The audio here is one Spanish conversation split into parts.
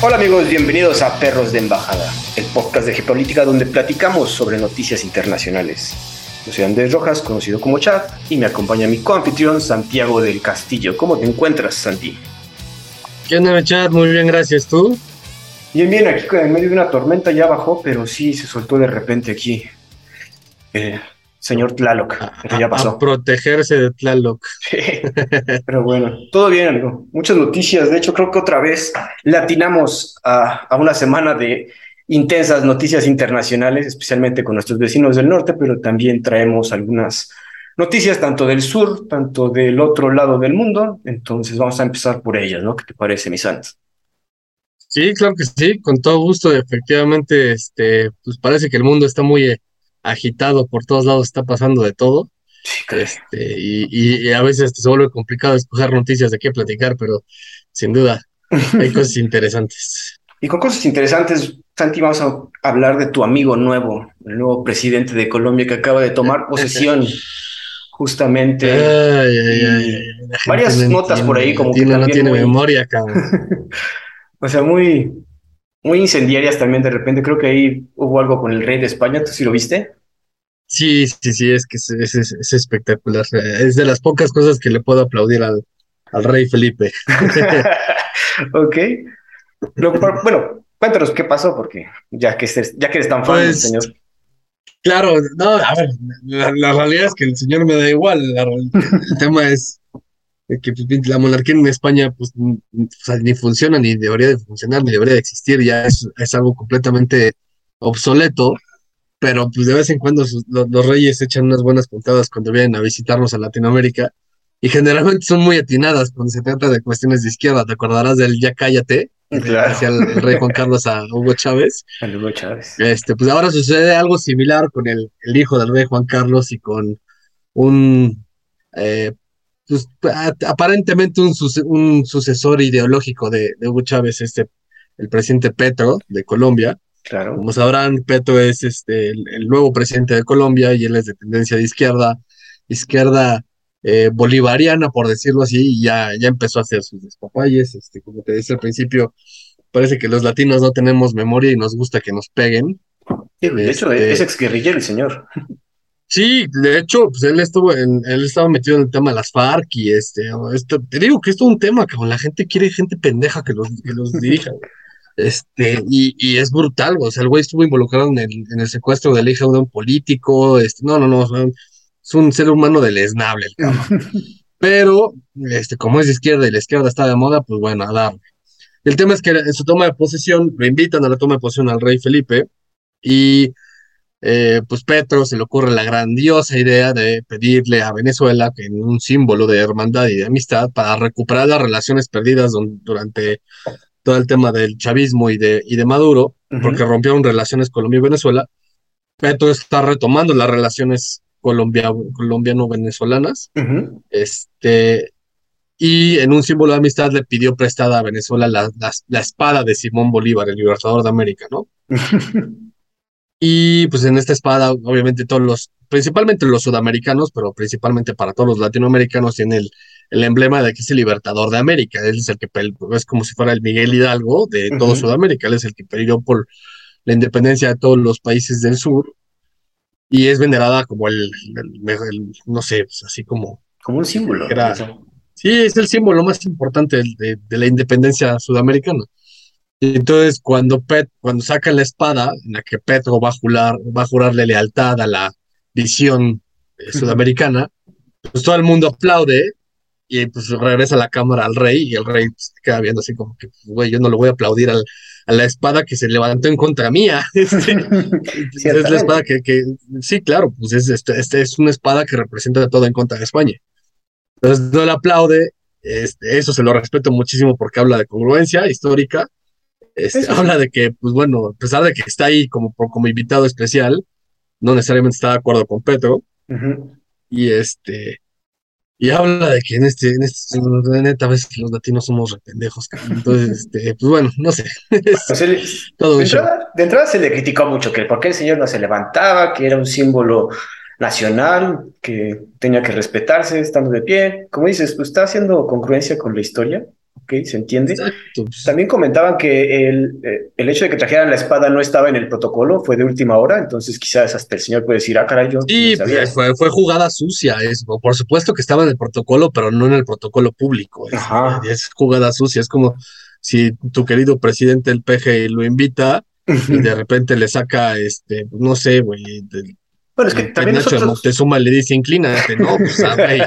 Hola amigos, bienvenidos a Perros de Embajada, el podcast de geopolítica donde platicamos sobre noticias internacionales. Yo soy Andrés Rojas, conocido como Chad, y me acompaña mi coanfitrión Santiago del Castillo. ¿Cómo te encuentras, Santi? ¿Qué onda, Chad? Muy bien, gracias. ¿Tú? Bien, bien, aquí en medio de una tormenta ya bajó, pero sí se soltó de repente aquí. Eh, señor Tlaloc, ya pasó. A protegerse de Tlaloc. pero bueno, todo bien, amigo. Muchas noticias. De hecho, creo que otra vez latinamos a, a una semana de intensas noticias internacionales, especialmente con nuestros vecinos del norte, pero también traemos algunas noticias tanto del sur, tanto del otro lado del mundo. Entonces vamos a empezar por ellas, ¿no? ¿Qué te parece, mi santo? Sí, claro que sí, con todo gusto. Efectivamente, este, pues parece que el mundo está muy agitado por todos lados, está pasando de todo. Este, y, a veces se vuelve complicado escoger noticias de qué platicar, pero sin duda hay cosas interesantes. Y con cosas interesantes, Santi, vamos a hablar de tu amigo nuevo, el nuevo presidente de Colombia que acaba de tomar posesión. justamente. varias notas por ahí, como que no tiene memoria, cabrón. o sea, muy, muy incendiarias también de repente. Creo que ahí hubo algo con el rey de España, ¿tú sí lo viste? Sí, sí, sí, es que es, es, espectacular. Es de las pocas cosas que le puedo aplaudir al, al rey Felipe. ok. bueno, cuéntanos qué pasó, porque ya que, ya que eres tan fan pues, señor. Claro, no, a ver, la, realidad es que el señor me da igual. el tema es que pues, la monarquía en España pues ni funciona, ni debería de funcionar, ni debería de existir, ya es, es algo completamente obsoleto, pero pues de vez en cuando los, reyes echan unas buenas puntadas cuando vienen a visitarnos a Latinoamérica y generalmente son muy atinadas cuando se trata de cuestiones de izquierda. ¿Te acordarás del ya cállate? Claro. Hacia el, rey Juan Carlos a Hugo Chávez. Hugo Chávez. Este, pues ahora sucede algo similar con el, el hijo del rey Juan Carlos y con un eh, pues, aparentemente un, un, sucesor ideológico de, de, Hugo Chávez, este, el presidente Petro de Colombia. Claro. Como sabrán, Petro es este, el, nuevo presidente de Colombia y él es de tendencia de izquierda, izquierda eh, bolivariana, por decirlo así, y ya, ya empezó a hacer sus despapalles. Este, como te decía al principio, parece que los latinos no tenemos memoria y nos gusta que nos peguen. de hecho, este es exguerrillero el señor. Sí, de hecho, pues él estuvo en, él estaba metido en el tema de las FARC y este, te digo que esto es un tema que la gente quiere gente pendeja que los, que los dirija. Este, y, y es brutal, o sea, el güey estuvo involucrado en el, en el secuestro de la hija de un político, este, no, no, no, es un ser humano deleznable el cabrón. Pero, este, como es de izquierda y la izquierda está de moda, pues bueno, a darle. El tema es que en su toma de posesión, lo invitan a la toma de posesión al rey Felipe, y eh, pues Petro se le ocurre la grandiosa idea de pedirle a Venezuela que en un símbolo de hermandad y de amistad para recuperar las relaciones perdidas durante todo el tema del chavismo y de, y de Maduro, porque rompieron relaciones Colombia y Venezuela, Petro está retomando las relaciones colombiano-venezolanas, este, y en un símbolo de amistad le pidió prestada a Venezuela la, la espada de Simón Bolívar, el libertador de América, ¿no? Y pues en esta espada, obviamente todos los, principalmente los sudamericanos, pero principalmente para todos los latinoamericanos, tiene el, el emblema de que es el libertador de América. Él es el que, es como si fuera el Miguel Hidalgo de todo Sudamérica. Él es el que peleó por la independencia de todos los países del sur. Y es venerada como el, no sé, pues, así como... Como un símbolo. sí, es el símbolo más importante de, de la independencia sudamericana. Y entonces cuando Pet, cuando saca la espada, en la que Petro va a, jurar, va a jurarle lealtad a la visión eh, sudamericana, pues todo el mundo aplaude y pues regresa la cámara al rey y el rey pues, queda viendo así como que, pues, güey, yo no lo voy a aplaudir al, a la espada que se levantó en contra mía. Este, es la espada que, que, sí, claro, pues es, este, este, es una espada que representa todo en contra de España. Entonces no le aplaude, este, eso se lo respeto muchísimo porque habla de congruencia histórica este, habla de que, pues bueno, a pesar de que está ahí como, como invitado especial, no necesariamente está de acuerdo con Petro. Y este, y habla de que en este, en este, neta, veces los latinos somos rependejos. Entonces, este, pues bueno, no sé. Pues todo de, entrada, de, entrada, se le criticó mucho que por qué el señor no se levantaba, que era un símbolo nacional, que tenía que respetarse estando de pie. Como dices, pues está haciendo congruencia con la historia Ok, se entiende. Pues. También comentaban que el, eh, el, hecho de que trajeran la espada no estaba en el protocolo, fue de última hora, entonces quizás hasta el señor puede decir, ah, caray, yo. Sí, pues, fue, fue, jugada sucia, es, por supuesto que estaba en el protocolo, pero no en el protocolo público. Es, jugada sucia, es como si tu querido presidente del PG lo invita y de repente le saca, este, no sé, güey, bueno, es que también Nacho nosotros... Moctezuma le dice, inclínate, ¿no? Pues, ver,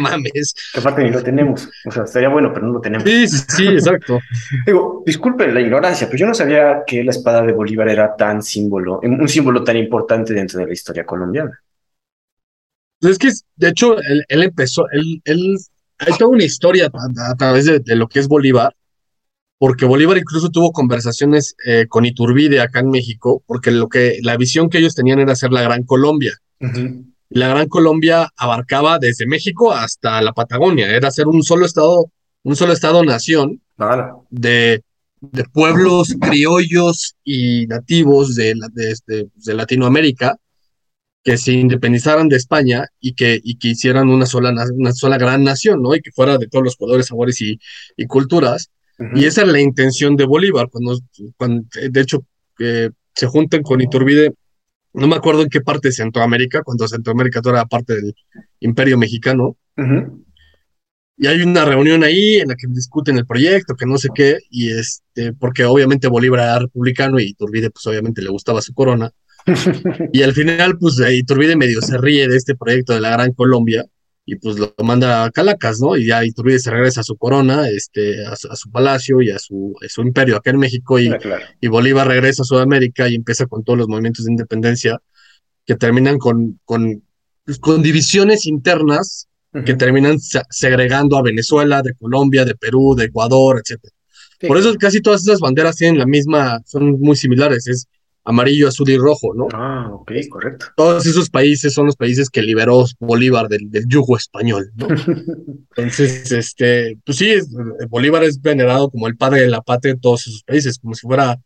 mames. Que aparte ni lo tenemos. O sea, estaría bueno, pero no lo tenemos. Sí, sí, exacto. Digo, disculpen la ignorancia, pero yo no sabía que la espada de Bolívar era tan símbolo, un símbolo tan importante dentro de la historia colombiana. Es que, de hecho, él, empezó, él, él, hay toda una historia a, través de, lo que es Bolívar, porque Bolívar incluso tuvo conversaciones eh, con Iturbide acá en México, porque lo que la visión que ellos tenían era hacer la Gran Colombia. La Gran Colombia abarcaba desde México hasta la Patagonia, era hacer un solo estado, un solo estado nación de, de, pueblos criollos y nativos de, de, de, Latinoamérica que se independizaran de España y que, y que hicieran una sola, una sola gran nación, ¿no? Y que fuera de todos los colores, sabores y, y culturas y esa es la intención de Bolívar, cuando, cuando de hecho, se junten con Iturbide, no me acuerdo en qué parte de Centroamérica, cuando Centroamérica era parte del Imperio Mexicano. Y hay una reunión ahí en la que discuten el proyecto, que no sé qué, y este, porque obviamente Bolívar era republicano y Iturbide, pues obviamente le gustaba su corona. y al final, pues Iturbide medio se ríe de este proyecto de la Gran Colombia, y pues lo manda a Calacas, ¿no? Y ya Iturbide se regresa a su corona, este, a, su palacio y a su, su, imperio acá en México y, ah, y, Bolívar regresa a Sudamérica y empieza con todos los movimientos de independencia que terminan con, con, pues, con divisiones internas que terminan segregando a Venezuela, de Colombia, de Perú, de Ecuador, etc. Por eso casi todas esas banderas tienen la misma, son muy similares, es amarillo, azul y rojo, ¿no? Ah, ok, correcto. Todos esos países son los países que liberó Bolívar del, yugo español, ¿no? Entonces, este, pues sí, Bolívar es venerado como el padre de la patria en todos esos países, como si fuera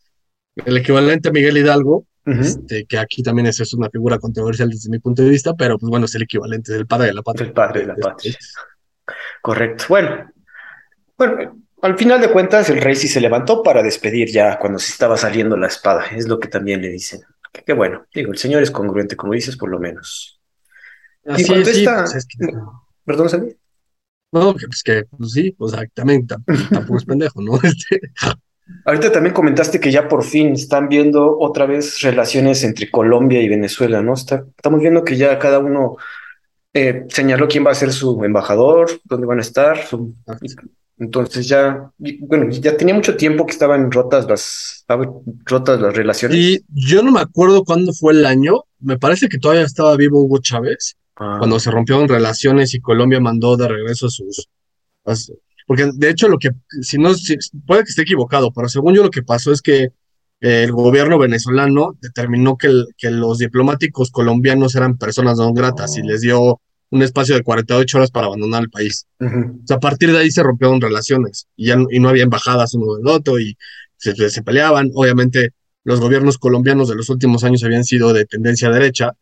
el equivalente a Miguel Hidalgo, este, que aquí también es, es, una figura controversial desde mi punto de vista, pero pues bueno, es el equivalente del padre de la patria. El padre de la patria. Correcto. Bueno, bueno, al final de cuentas, el rey sí se levantó para despedir ya cuando se estaba saliendo la espada. Es lo que también le dicen. Qué bueno. Digo, el señor es congruente, como dices, por lo menos. Así y cuando está... Pues Perdón, Sandy. No, pues que pues sí, o sea, también tampoco es pendejo, ¿no? Este... Ahorita también comentaste que ya por fin están viendo otra vez relaciones entre Colombia y Venezuela, ¿no? estamos viendo que ya cada uno eh, señaló quién va a ser su embajador, dónde van a estar, su, entonces ya, bueno, ya tenía mucho tiempo que estaban rotas las, rotas las relaciones. Y yo no me acuerdo cuándo fue el año. Me parece que todavía estaba vivo Hugo Chávez ah. cuando se rompieron relaciones y Colombia mandó de regreso a sus, porque de hecho lo que, si no, puede que esté equivocado, pero según yo lo que pasó es que el gobierno venezolano determinó que, que los diplomáticos colombianos eran personas no gratas y les dio un espacio de 48 horas para abandonar el país. a partir de ahí se rompieron relaciones y, ya, y no había embajadas uno del otro y se, se, peleaban. Obviamente, los gobiernos colombianos de los últimos años habían sido de tendencia derecha,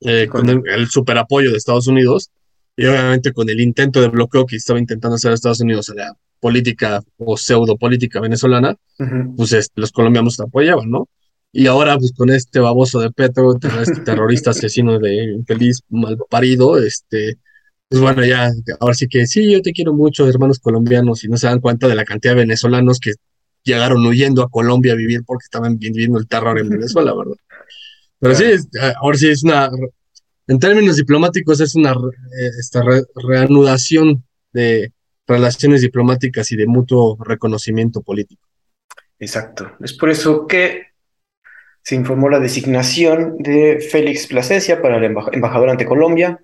eh, con el, el super apoyo de Estados Unidos y obviamente con el intento de bloqueo que estaba intentando hacer Estados Unidos a la política o pseudo política venezolana, pues los colombianos apoyaban, ¿no? Y ahora, pues con este baboso de Petro, este terrorista asesino de infeliz mal parido, este, pues bueno, ya, ahora sí que sí, yo te quiero mucho, hermanos colombianos, y no se dan cuenta de la cantidad de venezolanos que llegaron huyendo a Colombia a vivir porque estaban viviendo el terror en Venezuela, ¿verdad? Pero sí, ahora sí es una, en términos diplomáticos, es una eh, esta reanudación de relaciones diplomáticas y de mutuo reconocimiento político. Exacto. Es por eso que se informó la designación de Félix Plasencia para el embajador ante Colombia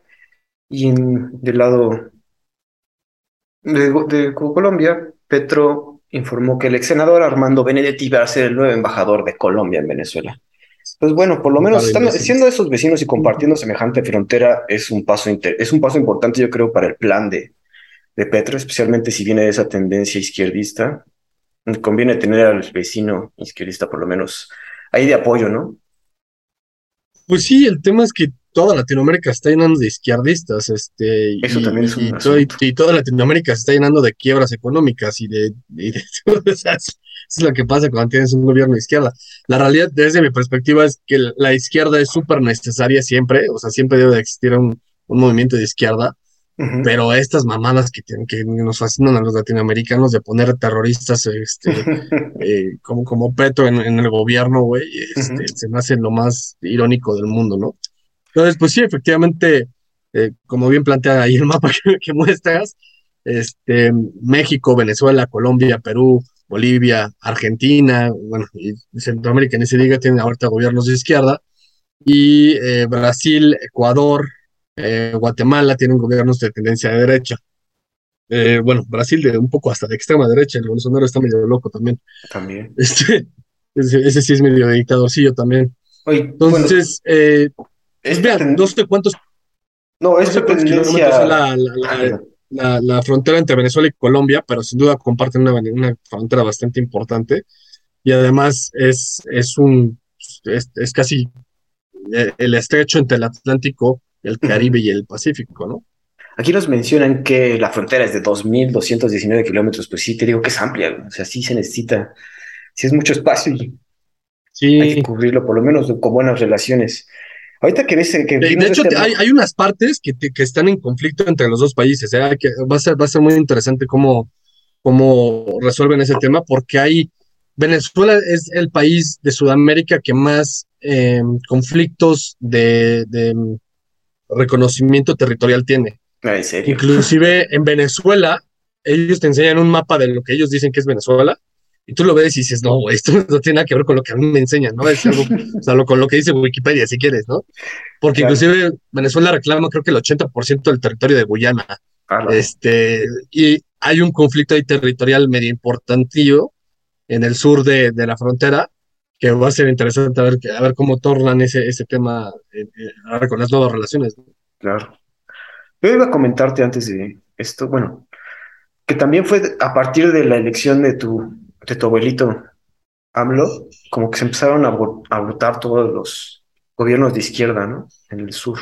y en, del lado de, Colombia, Petro informó que el ex senador Armando Benedetti va a ser el nuevo embajador de Colombia en Venezuela. Pues bueno, por lo menos están, siendo esos vecinos y compartiendo semejante frontera es un paso, es un paso importante, yo creo, para el plan de, de Petro, especialmente si viene de esa tendencia izquierdista. Conviene tener al vecino izquierdista por lo menos ahí de apoyo, ¿no? Pues sí, el tema es que toda Latinoamérica está llenando de izquierdistas, este, Eso y, también es un y, todo- y toda Latinoamérica se está llenando de quiebras económicas y de, y de- es lo que pasa cuando tienes un gobierno de izquierda. La realidad, desde mi perspectiva, es que la izquierda es súper necesaria siempre, o sea, siempre debe de existir un, un movimiento de izquierda, Pero estas mamadas que, tienen- que nos fascinan a los latinoamericanos de poner terroristas este, eh, como, como Petro en, en el gobierno, güey, este, se me hace lo más irónico del mundo, ¿no? Entonces, pues sí, efectivamente, eh, como bien plantea ahí el mapa que, que muestras, este, México, Venezuela, Colombia, Perú, Bolivia, Argentina, bueno, y Centroamérica, ni se diga, tienen ahorita gobiernos de izquierda, y eh, Brasil, Ecuador, eh, Guatemala tienen gobiernos de tendencia de derecha. Eh, bueno, Brasil de un poco hasta de extrema derecha, el Bolsonaro está medio loco también. También. Este, ese, ese sí es medio dictadorcillo también. Oye, bueno, Entonces, eh, pues vean, ten- no sé cuántos, no, sé tendencia. es la, la- la- Ah, la- la frontera entre Venezuela y Colombia, pero sin duda comparten una, una frontera bastante importante. Y además es, es un, es, es casi el estrecho entre el Atlántico, el Caribe y el Pacífico, ¿no? Aquí nos mencionan que la frontera es de 2.219 kilómetros, pues sí, te digo que es amplia, o sea, sí se necesita, sí es mucho espacio y hay Sí. que cubrirlo por lo menos con buenas relaciones. Ahorita que ves que De, de hecho, este- te- hay, hay unas partes que, te- que están en conflicto entre los dos países. ¿eh? Hay que, va a ser, va a ser muy interesante cómo, cómo resuelven ese tema, porque hay Venezuela es el país de Sudamérica que más eh, conflictos de, de reconocimiento territorial tiene. Ah, en serio. Inclusive en Venezuela, ellos te enseñan un mapa de lo que ellos dicen que es Venezuela, y tú lo ves y dices, no, esto no tiene nada que ver con lo que a mí me enseñan, ¿no? Es algo, o sea, lo, con lo que dice Wikipedia, si quieres, ¿no? Porque Claro. inclusive Venezuela reclama creo que el 80% del territorio de Guyana, Ah, la- este, y hay un conflicto ahí territorial medio importantillo en el sur de, de la frontera, que va a ser interesante a ver, a ver cómo tornan ese, ese tema eh, eh, ahora con las nuevas relaciones. ¿no? Claro. Yo iba a comentarte antes de esto, bueno, que también fue a partir de la elección de tu, de tu abuelito AMLO, como que se empezaron a, a votar todos los gobiernos de izquierda, ¿no? En el sur.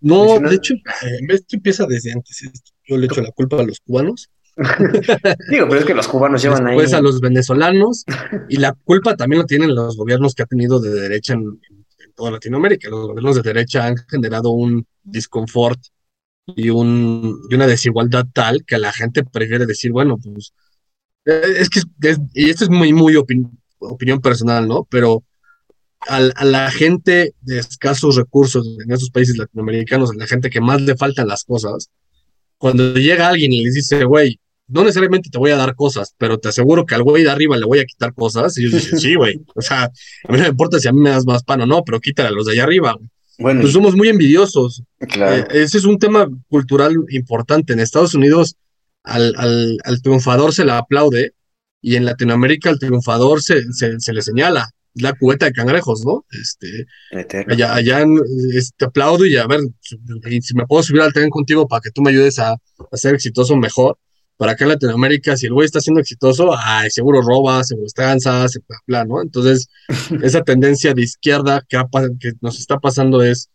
No, de hecho, eh, esto empieza desde antes. Yo le echo la culpa a los cubanos, Digo, pero es que los cubanos llevan ahí. después a los venezolanos, y la culpa también la tienen los gobiernos que ha tenido de derecha en, en toda Latinoamérica. Los gobiernos de derecha han generado un disconfort y, un, y una desigualdad tal que la gente prefiere decir, bueno, pues, eh, es que, es- y esto es muy, muy opin- opinión personal, ¿no? Pero a la gente de escasos recursos en esos países latinoamericanos, a la gente que más le faltan las cosas, cuando llega alguien y les dice, güey, no necesariamente te voy a dar cosas, pero te aseguro que al güey de arriba le voy a quitar cosas, y ellos dicen, sí, güey, o sea, a mí no me importa si a mí me das más pan o no, pero quítale a los de allá arriba. Bueno, Pues somos muy envidiosos. claro. Eh, ese es un tema cultural importante. En Estados Unidos, al, al, al triunfador se le aplaude, y en Latinoamérica al triunfador se, se, se le señala. La cubeta de cangrejos, ¿no? Este, eterno. allá, allá en- es- te aplaudo y a ver, y si me puedo subir al tren contigo para que tú me ayudes a, a ser exitoso mejor. Para acá en Latinoamérica, si el güey está siendo exitoso, ay, seguro roba, seguro tranza, se bla, ¿no? Entonces, esa tendencia de izquierda que, ha pa- que nos está pasando es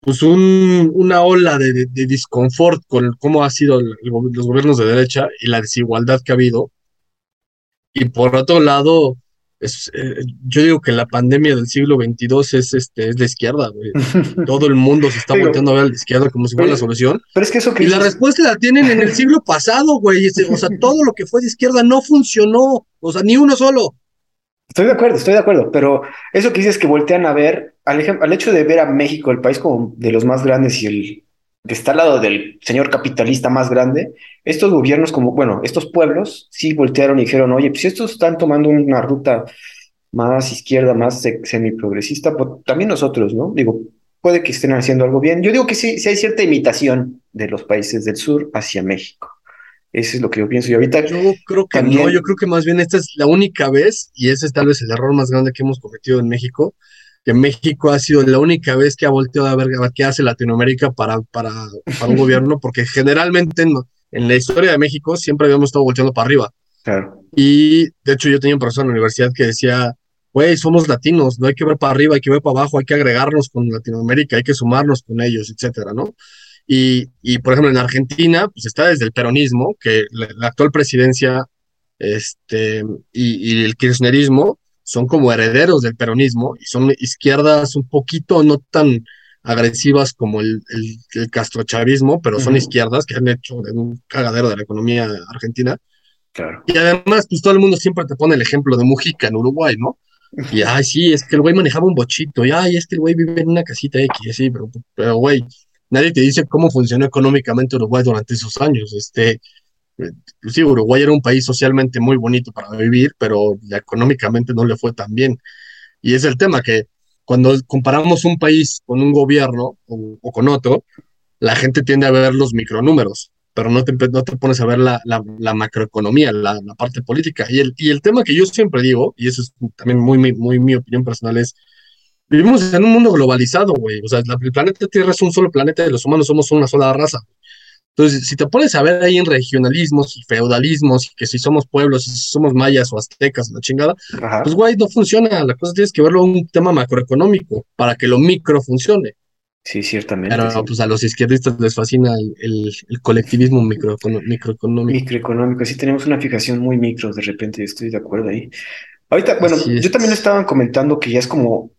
pues un, una ola de, de, de disconfort con cómo ha sido el- el go- los gobiernos de derecha y la desigualdad que ha habido. Y por otro lado, es, eh, yo digo que la pandemia del siglo XXII es, este, es la izquierda, güey. Todo el mundo se está volteando a ver a la izquierda como si fuera la solución. Pero es que eso que Y la respuesta la tienen en el siglo pasado, güey. Ese- O sea, todo lo que fue de izquierda no funcionó. O sea, ni uno solo. Estoy de acuerdo, estoy de acuerdo, pero eso que dices que voltean a ver, al, al hecho de ver a México, el país como de los más grandes y el que está al lado del señor capitalista más grande, estos gobiernos como, bueno, estos pueblos sí voltearon y dijeron, oye, pues si estos están tomando una ruta más izquierda, más se- semiprogresista, pues también nosotros, ¿no? Digo, puede que estén haciendo algo bien. Yo digo que sí, sí hay cierta imitación de los países del sur hacia México. Eso es lo que yo pienso. Y ahorita Yo creo que También- no, yo creo que más bien esta es la única vez, y ese es tal vez el error más grande que hemos cometido en México, que México ha sido la única vez que ha volteado a ver qué hace Latinoamérica para, para, para un gobierno, porque generalmente en, en la historia de México siempre habíamos estado volteando para arriba. Claro. Y de hecho yo tenía un profesor en la universidad que decía, güey, somos latinos, no hay que ver para arriba, hay que ver para abajo, hay que agregarnos con Latinoamérica, hay que sumarnos con ellos, etcétera, ¿no? Y, y por ejemplo, en Argentina, pues está desde el peronismo, que la, actual presidencia este, y, y, el kirchnerismo son como herederos del peronismo y son izquierdas un poquito no tan agresivas como el, el, castrochavismo, pero son izquierdas que han hecho un cagadero de la economía argentina. Claro. Y además, pues todo el mundo siempre te pone el ejemplo de Mujica en Uruguay, ¿no? Y ay, sí, es que el güey manejaba un bochito, y ay, es que el güey vive en una casita X, sí, pero, pero güey, nadie te dice cómo funcionó económicamente Uruguay durante esos años. Este, sí, Uruguay era un país socialmente muy bonito para vivir, pero económicamente no le fue tan bien. Y es el tema que cuando comparamos un país con un gobierno o, con otro, la gente tiende a ver los micronúmeros, pero no te, no te pones a ver la, macroeconomía, la, la, parte política. Y el, y el tema que yo siempre digo, y eso es también muy, muy, muy mi opinión personal, es, vivimos en un mundo globalizado, güey. O sea, el planeta Tierra es un solo planeta y los humanos somos una sola raza. Entonces, si te pones a ver ahí en regionalismos y feudalismos, y que si somos pueblos, y si somos mayas o aztecas, la chingada, pues guay, no funciona. La cosa tienes que verlo un tema macroeconómico para que lo micro funcione. Sí, ciertamente. Pero pues a los izquierdistas les fascina el, el, colectivismo micro, microeconómico. Microeconómico, sí tenemos una fijación muy micro de repente, estoy de acuerdo ahí. Ahorita, bueno, yo también estaban comentando que ya es como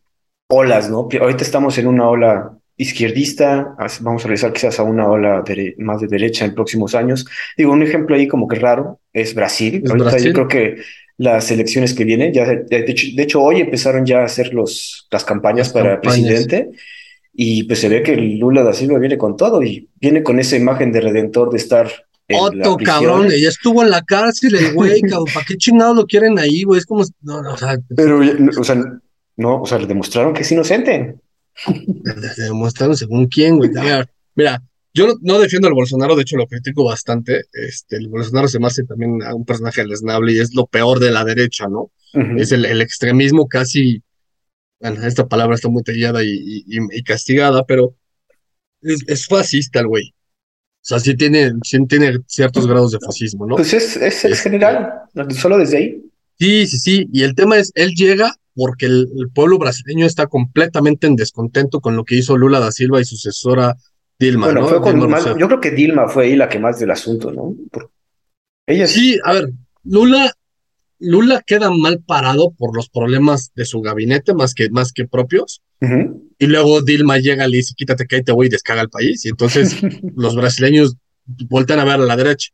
olas, ¿no? Ahorita estamos en una ola izquierdista, vamos a regresar quizás a una ola más de derecha en próximos años. Digo, un ejemplo ahí como que raro es Brasil. Ahorita yo creo que las elecciones que vienen, ya de hecho, hoy empezaron ya a hacer los, las campañas para presidente y pues se ve que Lula da Silva viene con todo y viene con esa imagen de redentor de estar Otto, cabrón, ya estuvo en la cárcel el güey, cabrón, ¿para qué chingados lo quieren ahí, güey? Es como, no, o sea, pero, o sea, no, o sea, le demostraron que es inocente. Demostraron según quién, güey. mira, yo no, defiendo al Bolsonaro, de hecho lo critico bastante. Este, el Bolsonaro se me hace también un personaje lesnable y es lo peor de la derecha, ¿no? Es el, extremismo casi, bueno, esta palabra está muy tallada y, castigada, pero es, fascista el güey. O sea, sí tiene, tiene ciertos grados de fascismo, ¿no? Pues es, es, es general, solo desde ahí. Sí, sí, sí. Y el tema es, él llega porque el, pueblo brasileño está completamente en descontento con lo que hizo Lula da Silva y su sucesora Dilma. ¿no? yo creo que Dilma fue ahí la que más del asunto, ¿no? ella sí, a ver, Lula, Lula queda mal parado por los problemas de su gabinete más que, más que propios. Y luego Dilma llega, le dice, quítate que ahí te voy y descaga el país. Y entonces los brasileños vuelven a ver a la derecha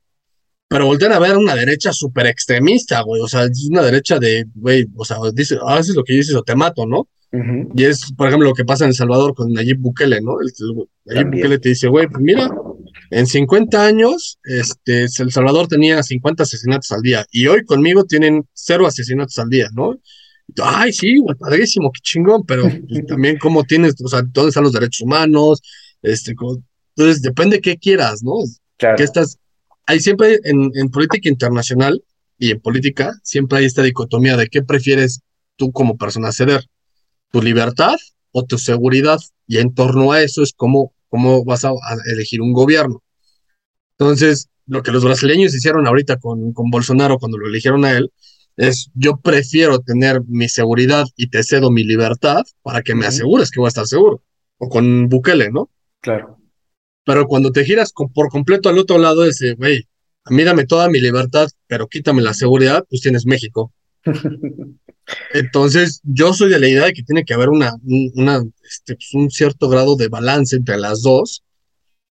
pero voltean a ver una derecha súper extremista, güey. O sea, es una derecha de, güey, o sea, dice, haces lo que dices o te mato, ¿no? Y es, por ejemplo, lo que pasa en El Salvador con Nayib Bukele, ¿no? El, Nayib Bukele te dice, güey, pues mira, en 50 años, este, El Salvador tenía 50 asesinatos al día y hoy conmigo tienen cero asesinatos al día, ¿no? Ay, sí, güey, padrísimo, qué chingón, pero pues, también cómo tienes, o sea, dónde están los derechos humanos, este, entonces depende qué quieras, ¿no? Claro. ¿Qué estás, hay siempre en, política internacional y en política, siempre hay esta dicotomía de qué prefieres tú como persona ceder, tu libertad o tu seguridad. Y en torno a eso es cómo, cómo vas a, elegir un gobierno. Entonces, lo que los brasileños hicieron ahorita con, con Bolsonaro cuando lo eligieron a él, es yo prefiero tener mi seguridad y te cedo mi libertad para que me asegures que voy a estar seguro. O con Bukele, ¿no? Claro. Pero cuando te giras por completo al otro lado, ese, güey, a mí dame toda mi libertad, pero quítame la seguridad, pues tienes México. Entonces, yo soy de la idea de que tiene que haber una, una, este, pues, un cierto grado de balance entre las dos,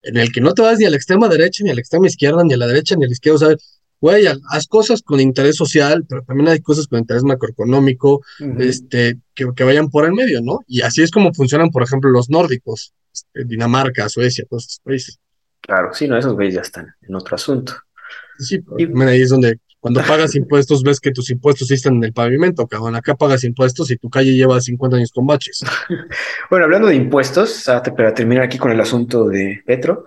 en el que no te vas ni a la extrema derecha, ni a la extrema izquierda, ni a la derecha, ni a la izquierda. O sea, güey, haz cosas con interés social, pero también hay cosas con interés macroeconómico, este, que, que, vayan por el medio, ¿no? Y así es como funcionan, por ejemplo, los nórdicos. Este, Dinamarca, Suecia, todos estos países. Claro, sí, no, esos güeyes ya están en otro asunto. Sí, y, ahí es donde cuando pagas impuestos ves que tus impuestos están en el pavimento, cabrón. Acá pagas impuestos y tu calle lleva 50 años con baches. bueno, hablando de impuestos, ah, para terminar aquí con el asunto de Petro,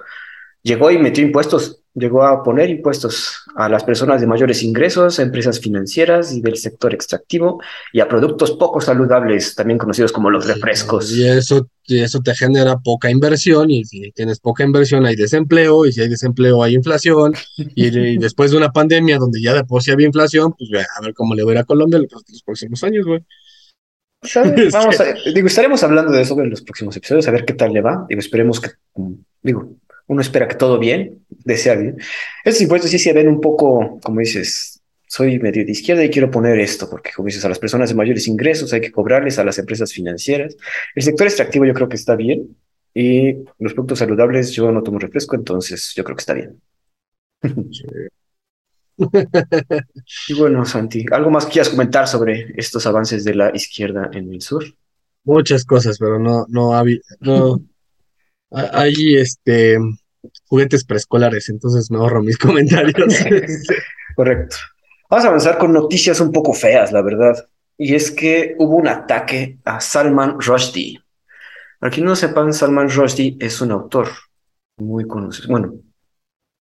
llegó y metió impuestos llegó a poner impuestos a las personas de mayores ingresos, a empresas financieras y del sector extractivo y a productos poco saludables, también conocidos como los refrescos. Y eso, y eso te genera poca inversión y si tienes poca inversión hay desempleo y si hay desempleo hay inflación y, después de una pandemia donde ya de por sí había inflación, pues a ver cómo le va a ir a Colombia los, próximos años, güey. Vamos a, digo, estaremos hablando de eso en los próximos episodios, a ver qué tal le va. Digo, esperemos que, digo, uno espera que todo bien, desea bien. Estos impuestos sí se ven un poco, como dices, soy medio de izquierda y quiero poner esto, porque como dices, a las personas de mayores ingresos hay que cobrarles, a las empresas financieras. El sector extractivo yo creo que está bien y los productos saludables yo no tomo refresco, entonces yo creo que está bien. y bueno, Santi, ¿algo más quieras comentar sobre estos avances de la izquierda en el sur? Muchas cosas, pero no, no, no hay este juguetes preescolares, entonces me ahorro mis comentarios. Correcto. Vamos a avanzar con noticias un poco feas, la verdad. Y es que hubo un ataque a Salman Rushdie. Para quien no sepan, Salman Rushdie es un autor muy conocido. Bueno,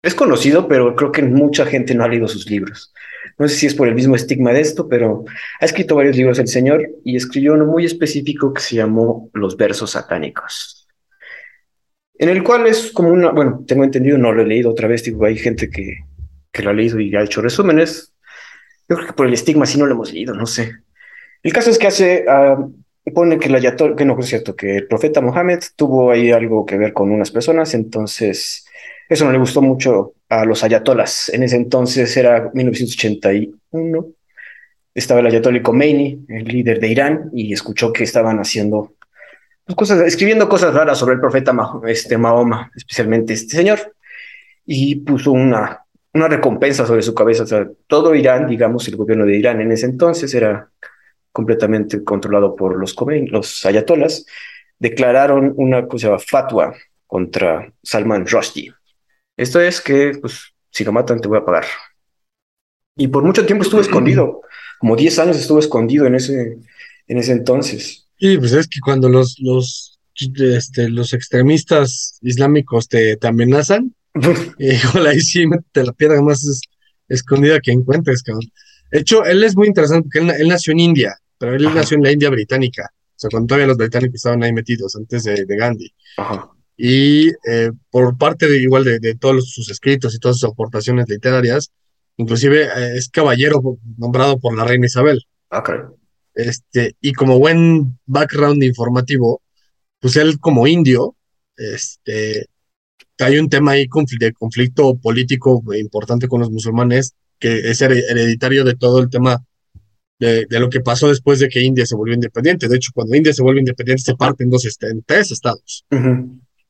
es conocido, pero creo que mucha gente no ha leído sus libros. No sé si es por el mismo estigma de esto, pero ha escrito varios libros el señor y escribió uno muy específico que se llamó Los versos satánicos. En el cual es como una, bueno, tengo entendido, no lo he leído otra vez, digo, hay gente que, que lo ha leído y ha hecho resúmenes, yo creo que por el estigma sí no lo hemos leído, no sé. El caso es que hace, uh, pone que, la que no es cierto, que el profeta Mohammed tuvo ahí algo que ver con unas personas, entonces eso no le gustó mucho a los ayatolas. En ese entonces era 1981, estaba el ayatollah Khomeini, el líder de Irán, y escuchó que estaban haciendo cosas, escribiendo cosas raras sobre el profeta este, Mahoma, especialmente este señor, y puso una una recompensa sobre su cabeza. O sea, todo Irán, digamos, el gobierno de Irán en ese entonces era completamente controlado por los los ayatolas, declararon una cosa fatwa contra Salman Rushdie. Esto es que, pues, si lo matan te voy a pagar. Y por mucho tiempo estuvo escondido, como 10 años estuvo escondido en ese, en ese entonces. Y pues es que cuando los, los, este, los extremistas islámicos te, te amenazan, Híjole, ahí sí te la piedra más escondida que encuentres, cabrón. De hecho, él es muy interesante porque él, nació en India, pero él nació en la India británica. O sea, cuando todavía los británicos estaban ahí metidos antes de, Gandhi. Y eh, por parte de igual de, todos sus escritos y todas sus aportaciones literarias, inclusive eh, es caballero nombrado por la reina Isabel. Ah, este, y como buen background informativo, pues él como indio, este, hay un tema ahí de conflicto político importante con los musulmanes, que es hereditario de todo el tema de, lo que pasó después de que India se volvió independiente. De hecho, cuando India se vuelve independiente, se parte en, dos, en tres estados.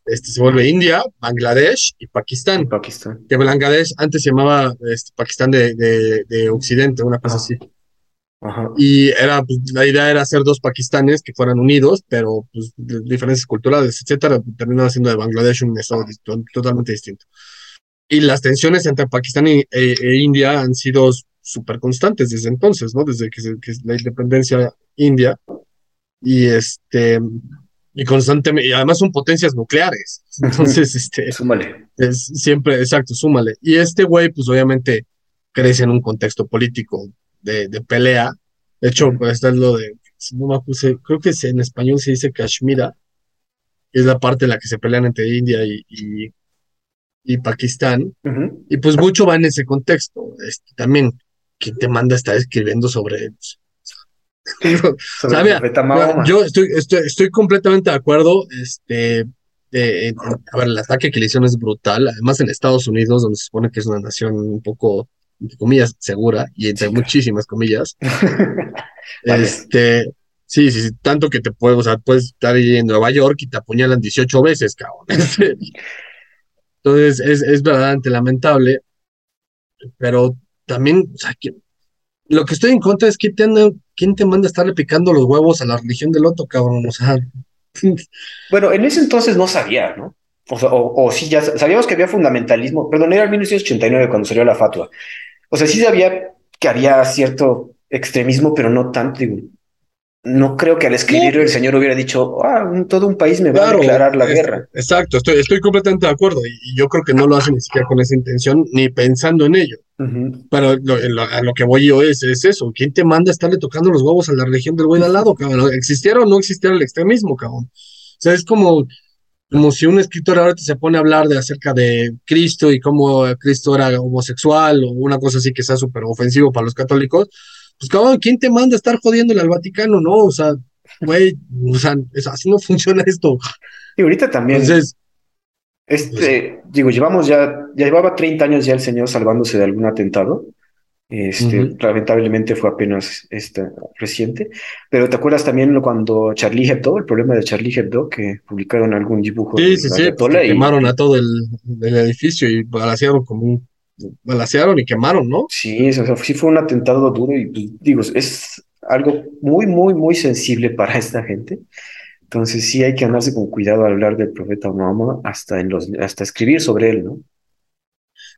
este, se vuelve India, Bangladesh y Pakistán. Pakistán. Que Bangladesh antes se llamaba este, Pakistán de, de, Occidente, una cosa así. Y era, pues, la idea era hacer dos pakistanes que fueran unidos, pero pues, diferencias culturales, etcétera, terminó siendo de Bangladesh un estado totalmente distinto. Y las tensiones entre Pakistán e, e, India han sido súper constantes desde entonces, ¿no? Desde que, la independencia india. Y este, y constantemente, y además son potencias nucleares. Entonces, este. súmale. Es siempre, exacto, súmale. Y este güey, pues obviamente crece en un contexto político de, pelea. De hecho, pues está lo de, no me puse, creo que en español se dice Kashmira, que es la parte en la que se pelean entre India y, y, Pakistán. Y pues mucho va en ese contexto. Este, también, ¿quién te manda a estar escribiendo sobre... yo estoy, estoy, estoy completamente de acuerdo. Este, a ver, el ataque que le hicieron es brutal. Además, en Estados Unidos, donde se supone que es una nación un poco entre comillas, segura, y entre muchísimas comillas. Este, sí, sí, sí, tanto que te puedes, o sea, puedes estar ahí en Nueva York y te apuñalan 18 veces, cabrón. Entonces, es, es verdaderamente lamentable, pero también, o sea, que, lo que estoy en contra es que te quién te manda a estarle picando los huevos a la religión del otro, cabrón, o sea. Bueno, en ese entonces no sabía, ¿no? O, sea, o, sí, ya sabíamos que había fundamentalismo, perdón, era en 1989 cuando salió la fatua, o sea, sí sabía que había cierto extremismo, pero no tanto. no creo que al escribirlo el señor hubiera dicho, ah, todo un país me va a declarar la guerra. Exacto, estoy, estoy completamente de acuerdo y, yo creo que no lo hace ni siquiera con esa intención ni pensando en ello. Pero lo, a lo que voy yo es, es eso, ¿quién te manda a estarle tocando los huevos a la religión del güey de al lado, cabrón? ¿Existiera o no existiera el extremismo, cabrón? O sea, es como, como si un escritor ahorita se pone a hablar de acerca de Cristo y cómo Cristo era homosexual o una cosa así que sea súper ofensivo para los católicos, pues cabrón, ¿quién te manda a estar jodiéndole al Vaticano? No, o sea, güey, o sea, así no funciona esto. Y ahorita también. Entonces, este, digo, llevamos ya, ya llevaba 30 años ya el señor salvándose de algún atentado. Este, lamentablemente fue apenas este, reciente. Pero ¿te acuerdas también cuando Charlie Hebdo, el problema de Charlie Hebdo, que publicaron algún dibujo? Sí, sí, sí, pues, quemaron a todo el, edificio y balacearon como un balacearon y quemaron, ¿no? Sí, sí fue un atentado duro y pues, digo, es algo muy, muy, muy sensible para esta gente. Entonces sí hay que andarse con cuidado al hablar del profeta Mahoma hasta, en los, hasta escribir sobre él, ¿no?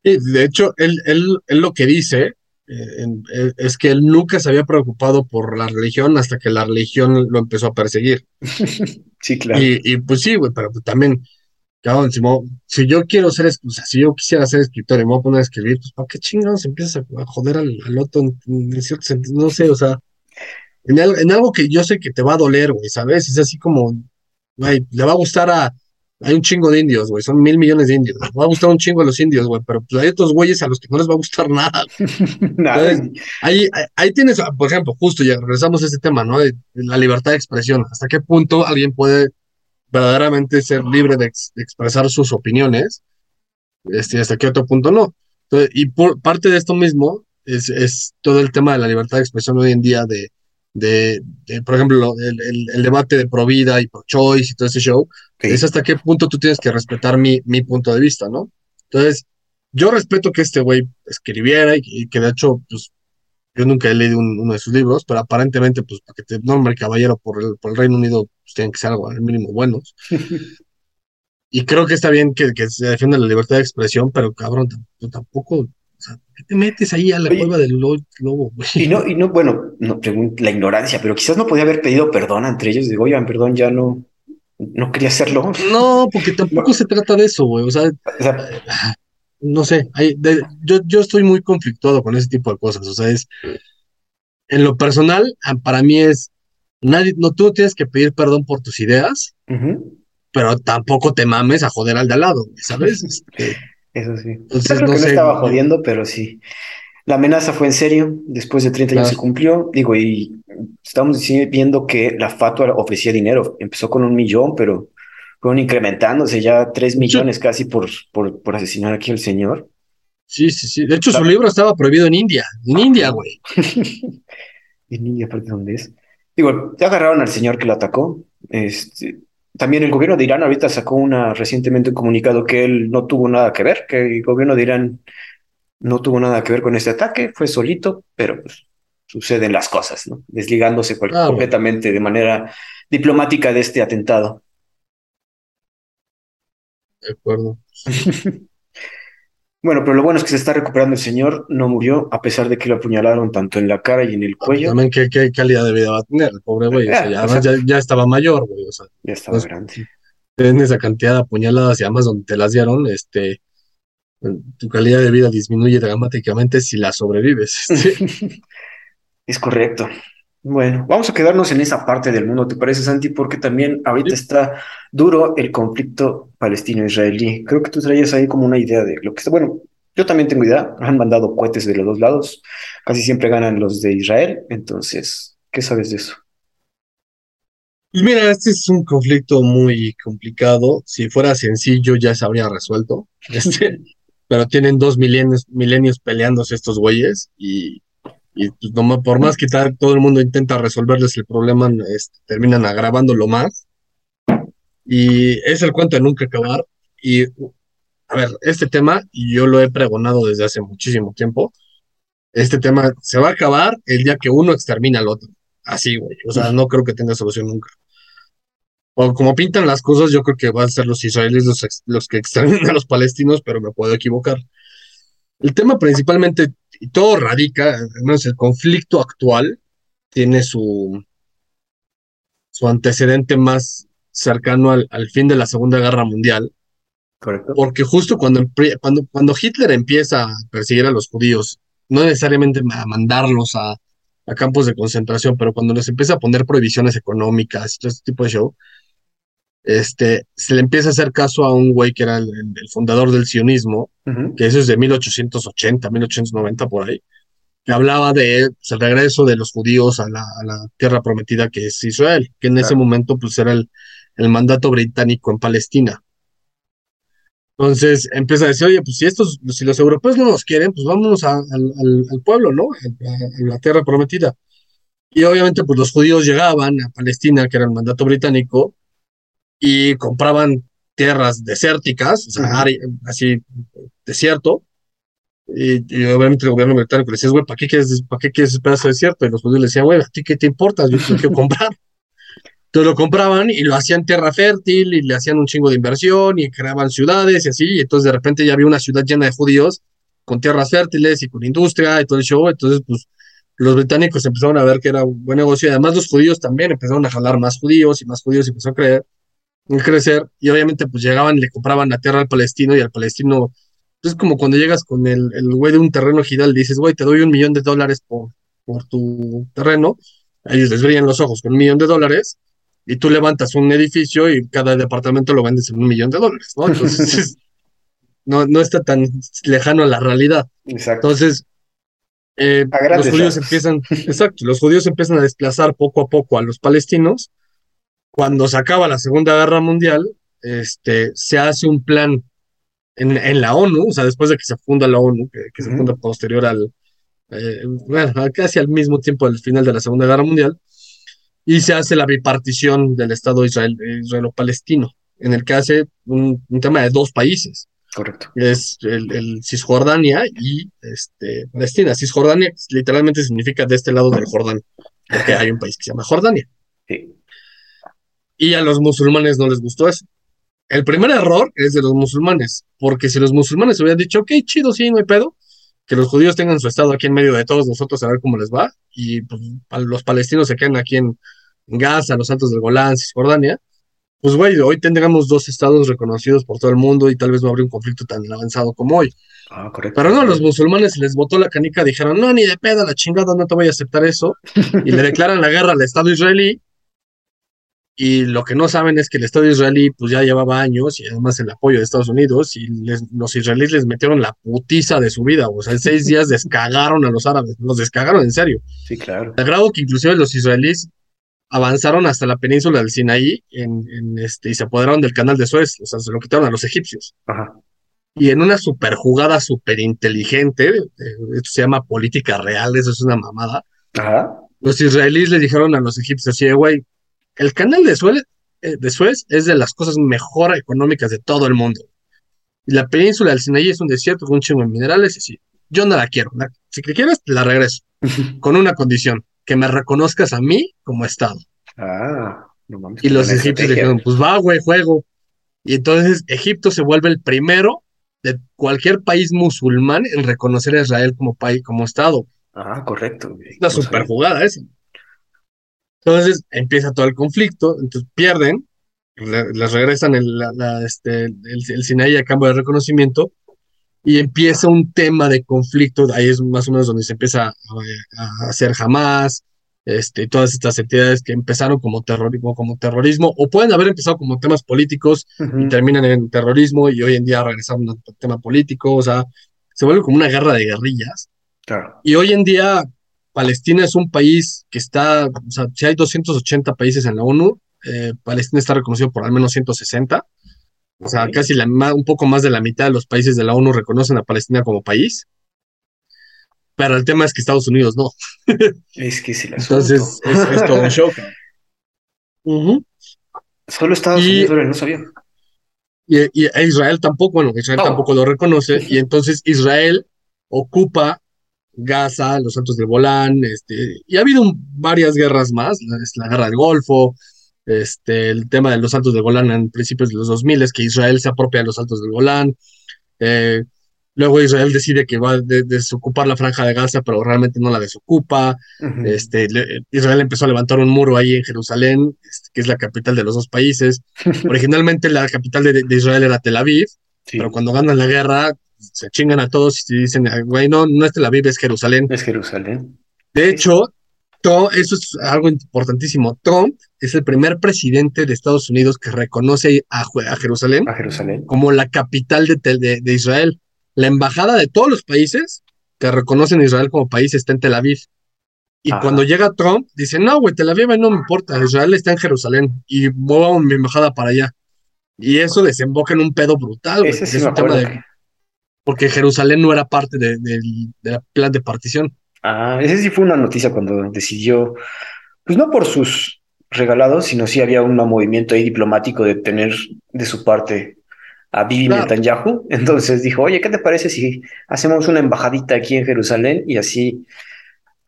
de hecho, él, él, él lo que dice eh, es que él nunca se había preocupado por la religión hasta que la religión lo empezó a perseguir. sí, claro. Y, pues sí, güey, pero pues también, cabrón, si, yo quiero ser, o sea, si yo quisiera ser escritor y me voy a poner a escribir, pues ¿para qué chingados empiezas a, joder al, otro en, cierto sentido? No sé, o sea, en, algo que yo sé que te va a doler, güey, ¿sabes? Es así como, güey, le va a gustar a, hay un chingo de indios, güey, son mil millones de indios. Va a gustar un chingo a los indios, güey, pero pues hay otros güeyes a los que no les va a gustar nada. ahí, ahí, tienes, por ejemplo, justo ya regresamos a este tema, ¿no? De, la libertad de expresión. ¿Hasta qué punto alguien puede verdaderamente ser libre de, expresar sus opiniones? Este, hasta qué otro punto no. y por parte de esto mismo es, es todo el tema de la libertad de expresión hoy en día de de, por ejemplo, el, debate de pro vida y pro choice y todo ese show, es hasta qué punto tú tienes que respetar mi, mi punto de vista, ¿no? Entonces, yo respeto que este güey escribiera y, que de hecho, pues, yo nunca he leído uno de sus libros, pero aparentemente, pues, para que te nombre caballero por el, por el Reino Unido, pues tienen que ser algo al mínimo buenos. y creo que está bien que, que se defienda la libertad de expresión, pero cabrón, tampoco o sea, ¿qué te metes ahí a la cueva del lobo, Y no, y no, bueno, no la ignorancia, pero quizás no podía haber pedido perdón entre ellos. Digo, oigan, perdón, ya no, no quería hacerlo. No, porque tampoco se trata de eso, güey. O sea, no sé, yo, yo estoy muy conflictuado con ese tipo de cosas. O sea, es, en lo personal, ah, para mí es, nadie, no, tú tienes que pedir perdón por tus ideas, pero tampoco te mames a joder al de al lado, ¿sabes? Este, eso sí. creo que no estaba jodiendo, pero sí. La amenaza fue en serio, después de 30 años se cumplió, digo, y estamos viendo que la fatua ofrecía dinero, empezó con un millón, pero fueron incrementándose ya 3 millones casi por, por, por, asesinar aquí al señor. Sí, sí, sí. De hecho, su libro estaba prohibido en India, en India, güey. en India, ¿por dónde es? Digo, ya agarraron al señor que lo atacó, este, también el gobierno de Irán ahorita sacó una recientemente un comunicado que él no tuvo nada que ver, que el gobierno de Irán no tuvo nada que ver con este ataque, fue solito, pero pues, suceden las cosas, ¿no? Desligándose completamente de manera diplomática de este atentado. De acuerdo. Bueno, pero lo bueno es que se está recuperando el señor, no murió, a pesar de que lo apuñalaron tanto en la cara y en el cuello. También qué, qué calidad de vida va a tener el pobre güey. ya, ya, estaba mayor, güey. O sea, ya estaba grande. En esa cantidad de apuñaladas y además donde te las dieron, este, tu calidad de vida disminuye dramáticamente si la sobrevives. es correcto. Bueno, vamos a quedarnos en esa parte del mundo, ¿te parece, Santi? Porque también ahorita está duro el conflicto palestino-israelí. Creo que tú traías ahí como una idea de lo que está. Bueno, yo también tengo idea. Han mandado cohetes de los dos lados. Casi siempre ganan los de Israel. Entonces, ¿qué sabes de eso? Mira, este es un conflicto muy complicado. Si fuera sencillo, ya se habría resuelto. Este, pero tienen dos milenios, milenios peleándose estos güeyes y y pues por más que todo el mundo intenta resolverles el problema, este, terminan agravándolo más. Y es el cuento de nunca acabar. Y, a ver, este tema, yo lo he pregonado desde hace muchísimo tiempo, este tema se va a acabar el día que uno extermina al otro. Así, güey. O sea, no creo que tenga solución nunca. O como pintan las cosas, yo creo que van a ser los israelíes los, los que exterminen a los palestinos, pero me puedo equivocar. El tema principalmente, y todo radica, al menos el conflicto actual, tiene su, su antecedente más cercano al, fin de la Segunda Guerra Mundial. Correcto. Porque justo cuando, cuando, cuando Hitler empieza a perseguir a los judíos, no necesariamente a mandarlos a, a campos de concentración, pero cuando les empieza a poner prohibiciones económicas y todo este tipo de show, este, se le empieza a hacer caso a un güey que era el, fundador del sionismo, que eso es de 1880, 1890 por ahí, que hablaba de pues, el regreso de los judíos a la, a la, tierra prometida que es Israel, que en ese momento pues era el, el mandato británico en Palestina. Entonces empieza a decir, oye, pues si estos, si los europeos no nos quieren, pues vámonos al, al, pueblo, ¿no? A, la tierra prometida. Y obviamente, pues los judíos llegaban a Palestina, que era el mandato británico, y compraban tierras desérticas, o sea, así, desierto. Y, obviamente el gobierno británico le decía, güey, ¿para qué quieres, para qué quieres ese pedazo de desierto? Y los judíos le decían, güey, ¿a ti qué te importa? Yo quiero comprar. Entonces lo compraban y lo hacían tierra fértil y le hacían un chingo de inversión y creaban ciudades y así. Y entonces de repente ya había una ciudad llena de judíos con tierras fértiles y con industria y todo el show. Entonces, pues los británicos empezaron a ver que era un buen negocio y además los judíos también empezaron a jalar más judíos y más judíos y empezó a creer, a crecer y obviamente pues llegaban y le compraban la tierra al palestino y al palestino, es como cuando llegas con el, el güey de un terreno gidal, dices, güey, te doy un millón de dólares por, por tu terreno, a ellos les brillan los ojos con un millón de dólares y tú levantas un edificio y cada departamento lo vendes en un millón de dólares, ¿no? Entonces, no, no está tan lejano a la realidad. Exacto. Entonces, eh, los judíos empiezan, exacto, los judíos empiezan a desplazar poco a poco a los palestinos. Cuando se acaba la Segunda Guerra Mundial, este, se hace un plan en, en la ONU, o sea, después de que se funda la ONU, que, se funda posterior al, eh, bueno, casi al mismo tiempo del final de la Segunda Guerra Mundial, y se hace la bipartición del Estado Israel, israelo-palestino, en el que hace un, tema de dos países. Correcto. Es el, Cisjordania y este, Palestina. Cisjordania literalmente significa de este lado del Jordán, porque hay un país que se llama Jordania. Sí. Y a los musulmanes no les gustó eso. El primer error es de los musulmanes, porque si los musulmanes hubieran dicho, ok, chido, sí, no hay pedo, que los judíos tengan su estado aquí en medio de todos nosotros a ver cómo les va, y pues, los palestinos se quedan aquí en, Gaza, los Altos del Golán, Cisjordania, pues güey, hoy tendríamos dos estados reconocidos por todo el mundo y tal vez no habría un conflicto tan avanzado como hoy. Ah, correcto. Pero no, los musulmanes les botó la canica, dijeron, no, ni de pedo, la chingada, no te voy a aceptar eso. Y le declaran la guerra al Estado israelí. Y lo que no saben es que el Estado israelí pues ya llevaba años y además el apoyo de Estados Unidos y los israelíes les metieron la putiza de su vida. O sea, en seis días descagaron a los árabes, los descagaron en serio. Sí, claro. De grado que inclusive los israelíes avanzaron hasta la península del Sinaí en, este, y se apoderaron del canal de Suez, o sea, se lo quitaron a los egipcios. Y en una super jugada súper inteligente, eh, esto se llama política real, eso es una mamada. Los israelíes le dijeron a los egipcios así, güey, el canal de Suez, eh, de Suez es de las cosas mejor económicas de todo el mundo. Y la península del Sinaí es un desierto con un chingo de minerales, y. Yo no la quiero. si quieres, la regreso. con una condición que me reconozcas a mí como Estado. Ah, no mames. Y los egipcios dijeron, pues va, güey, juego. Y entonces Egipto se vuelve el primero de cualquier país musulmán en reconocer a Israel como país, como Estado. Ah, correcto. Una super jugada esa. Entonces empieza todo el conflicto, entonces pierden, les regresan el, este, el, el Sinaí a cambio de reconocimiento, y empieza un tema de conflicto, ahí es más o menos donde se empieza a, hacer jamás, este, todas estas entidades que empezaron como terrorismo, como terrorismo, o pueden haber empezado como temas políticos y terminan en terrorismo y hoy en día regresaron a tema político, o sea, se vuelve como una guerra de guerrillas. Y hoy en día Palestina es un país que está, o sea, si hay 280 países en la ONU, eh, Palestina está reconocido por al menos 160. O sea, casi la, un poco más de la mitad de los países de la ONU reconocen a Palestina como país. Pero el tema es que Estados Unidos no. es que sí, Entonces, es, todo un show. Solo Estados Unidos, no sabía. Y, y, Israel tampoco, bueno, Israel tampoco lo reconoce. Y entonces Israel ocupa Gaza, los Altos del Golán, este, y ha habido varias guerras más, la, la guerra del Golfo, este, el tema de los Altos del Golán en principios de los 2000 es que Israel se apropia de los Altos del Golán. Eh, luego Israel decide que va a desocupar la franja de Gaza, pero realmente no la desocupa. este, Israel empezó a levantar un muro ahí en Jerusalén, este, que es la capital de los dos países. Originalmente la capital de, Israel era Tel Aviv, pero cuando ganan la guerra se chingan a todos y dicen, güey, no, no es Tel Aviv, es Jerusalén. Es Jerusalén. De hecho, eso es algo importantísimo. Trump es el primer presidente de Estados Unidos que reconoce a, Jerusalén, Jerusalén, como la capital de, de, Israel. La embajada de todos los países que reconocen a Israel como país está en Tel Aviv. Y cuando llega Trump, dice, no, güey, Tel Aviv no me importa, Israel está en Jerusalén y muevo mi embajada para allá. Y eso desemboca en un pedo brutal, güey. es un tema de, porque Jerusalén no era parte del de, plan de partición. Ah, ese sí fue una noticia cuando decidió, pues no por sus regalados, sino sí había un movimiento ahí diplomático de tener de su parte a Bibi Netanyahu. Entonces dijo, oye, ¿qué te parece si hacemos una embajadita aquí en Jerusalén y así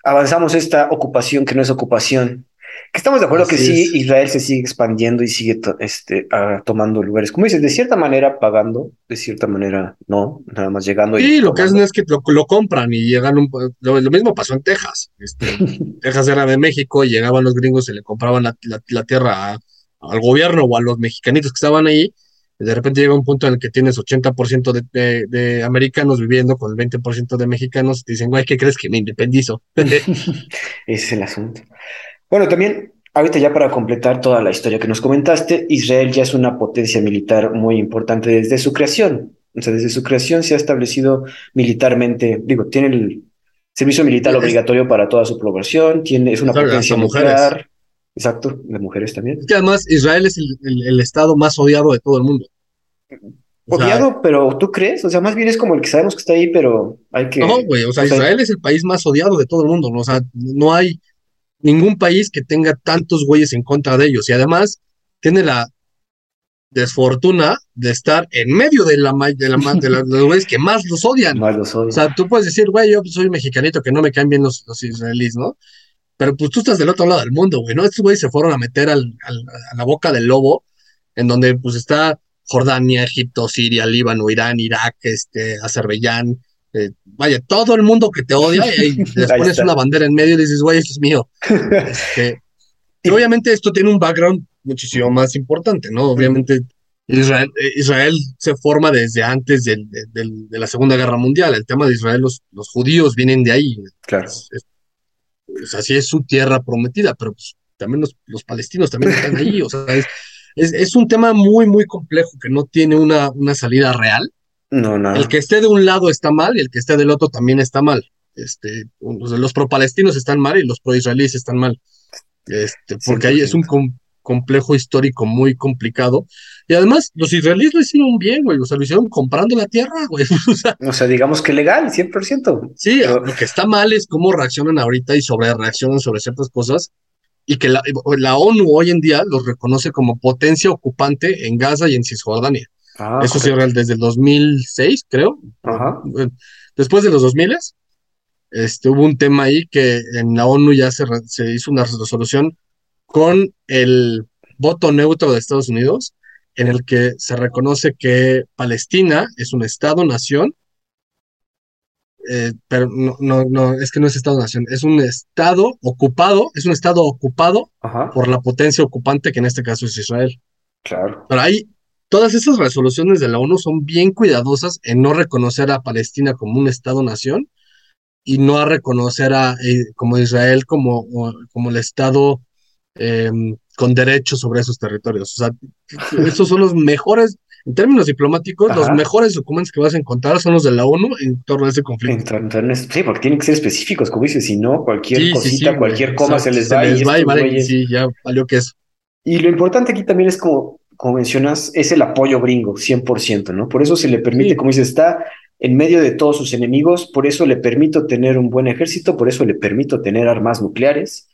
avanzamos esta ocupación que no es ocupación? Que estamos de acuerdo que sí, Israel se sigue expandiendo y sigue este, ah, tomando lugares. Como dices, de cierta manera pagando, de cierta manera no, nada más llegando. Y lo que hacen es que lo, compran y llegan. Un, lo, mismo pasó en Texas. Este, Texas era de México y llegaban los gringos y le compraban la, tierra al gobierno o a los mexicanitos que estaban ahí. Y de repente llega un punto en el que tienes 80% de, de, de, americanos viviendo con el 20% de mexicanos y te dicen, güey, ¿qué crees que me independizo? Ese es el asunto. Bueno, también ahorita ya para completar toda la historia que nos comentaste, Israel ya es una potencia militar muy importante desde su creación. O sea, desde su creación se ha establecido militarmente, digo, tiene el servicio militar obligatorio para toda su población, tiene, es una potencia militar. Exacto, de mujeres también. Es que además Israel es el, estado más odiado de todo el mundo. odiado, pero ¿tú crees? O sea, más bien es como el que sabemos que está ahí, pero hay que... No, güey, o sea, Israel es el país más odiado de todo el mundo, ¿no? o sea, no hay ningún país que tenga tantos güeyes en contra de ellos. Y además tiene la desfortuna de estar en medio de la de, la, de, los güeyes que más los odian. Más los odian. O sea, tú puedes decir, güey, yo soy mexicanito que no me caen bien los, los israelíes, ¿no? Pero pues tú estás del otro lado del mundo, güey, ¿no? Estos güeyes se fueron a meter al, a la boca del lobo, en donde pues está Jordania, Egipto, Siria, Líbano, Irán, Irak, este, Azerbaiyán, eh, vaya, todo el mundo que te odia y les pones una bandera en medio y dices, güey, esto es mío. Este, y obviamente esto tiene un background muchísimo más importante, ¿no? Obviamente Israel, eh, Israel se forma desde antes de, la Segunda Guerra Mundial. El tema de Israel, los, los judíos vienen de ahí. Claro. así es su tierra prometida, pero pues, también los, los, palestinos también están ahí. O sea, es, es, es, un tema muy, muy complejo que no tiene una, una salida real. No, no. El que esté de un lado está mal y el que esté del otro también está mal. Este, los pro-palestinos están mal y los pro-israelíes están mal. Este, porque ahí es un complejo histórico muy complicado. Y además, los israelíes lo hicieron bien, güey. O sea, lo hicieron comprando la tierra, güey. o, sea, digamos que legal, 100%. Sí, lo que está mal es cómo reaccionan ahorita y sobre reaccionan sobre ciertas cosas. Y que la, la ONU hoy en día los reconoce como potencia ocupante en Gaza y en Cisjordania. Ah, Eso se desde el 2006, creo. Después de los 2000, este, hubo un tema ahí que en la ONU ya se, se hizo una resolución con el voto neutro de Estados Unidos, en el que se reconoce que Palestina es un Estado-nación, eh, pero no, no, no, es que no es Estado-nación, es un Estado ocupado, es un Estado ocupado por la potencia ocupante, que en este caso es Israel. Claro. Pero hay Todas esas resoluciones de la ONU son bien cuidadosas en no reconocer a Palestina como un Estado-nación y no a reconocer a eh, como Israel como, como el Estado em, con derechos sobre esos territorios. O sea, esos son los mejores, en términos diplomáticos, los mejores documentos que vas a encontrar son los de la ONU en torno a ese conflicto. sí, porque tienen que ser específicos, como dices, si no, cualquier cosita, cualquier coma se les va. Se les va y, vale, sí, ya valió que es. Y lo importante aquí también es como como mencionas, es el apoyo gringo, 100%, ¿no? Por eso se le permite, como dice, está en medio de todos sus enemigos, por eso le permito tener un buen ejército, por eso le permito tener armas nucleares.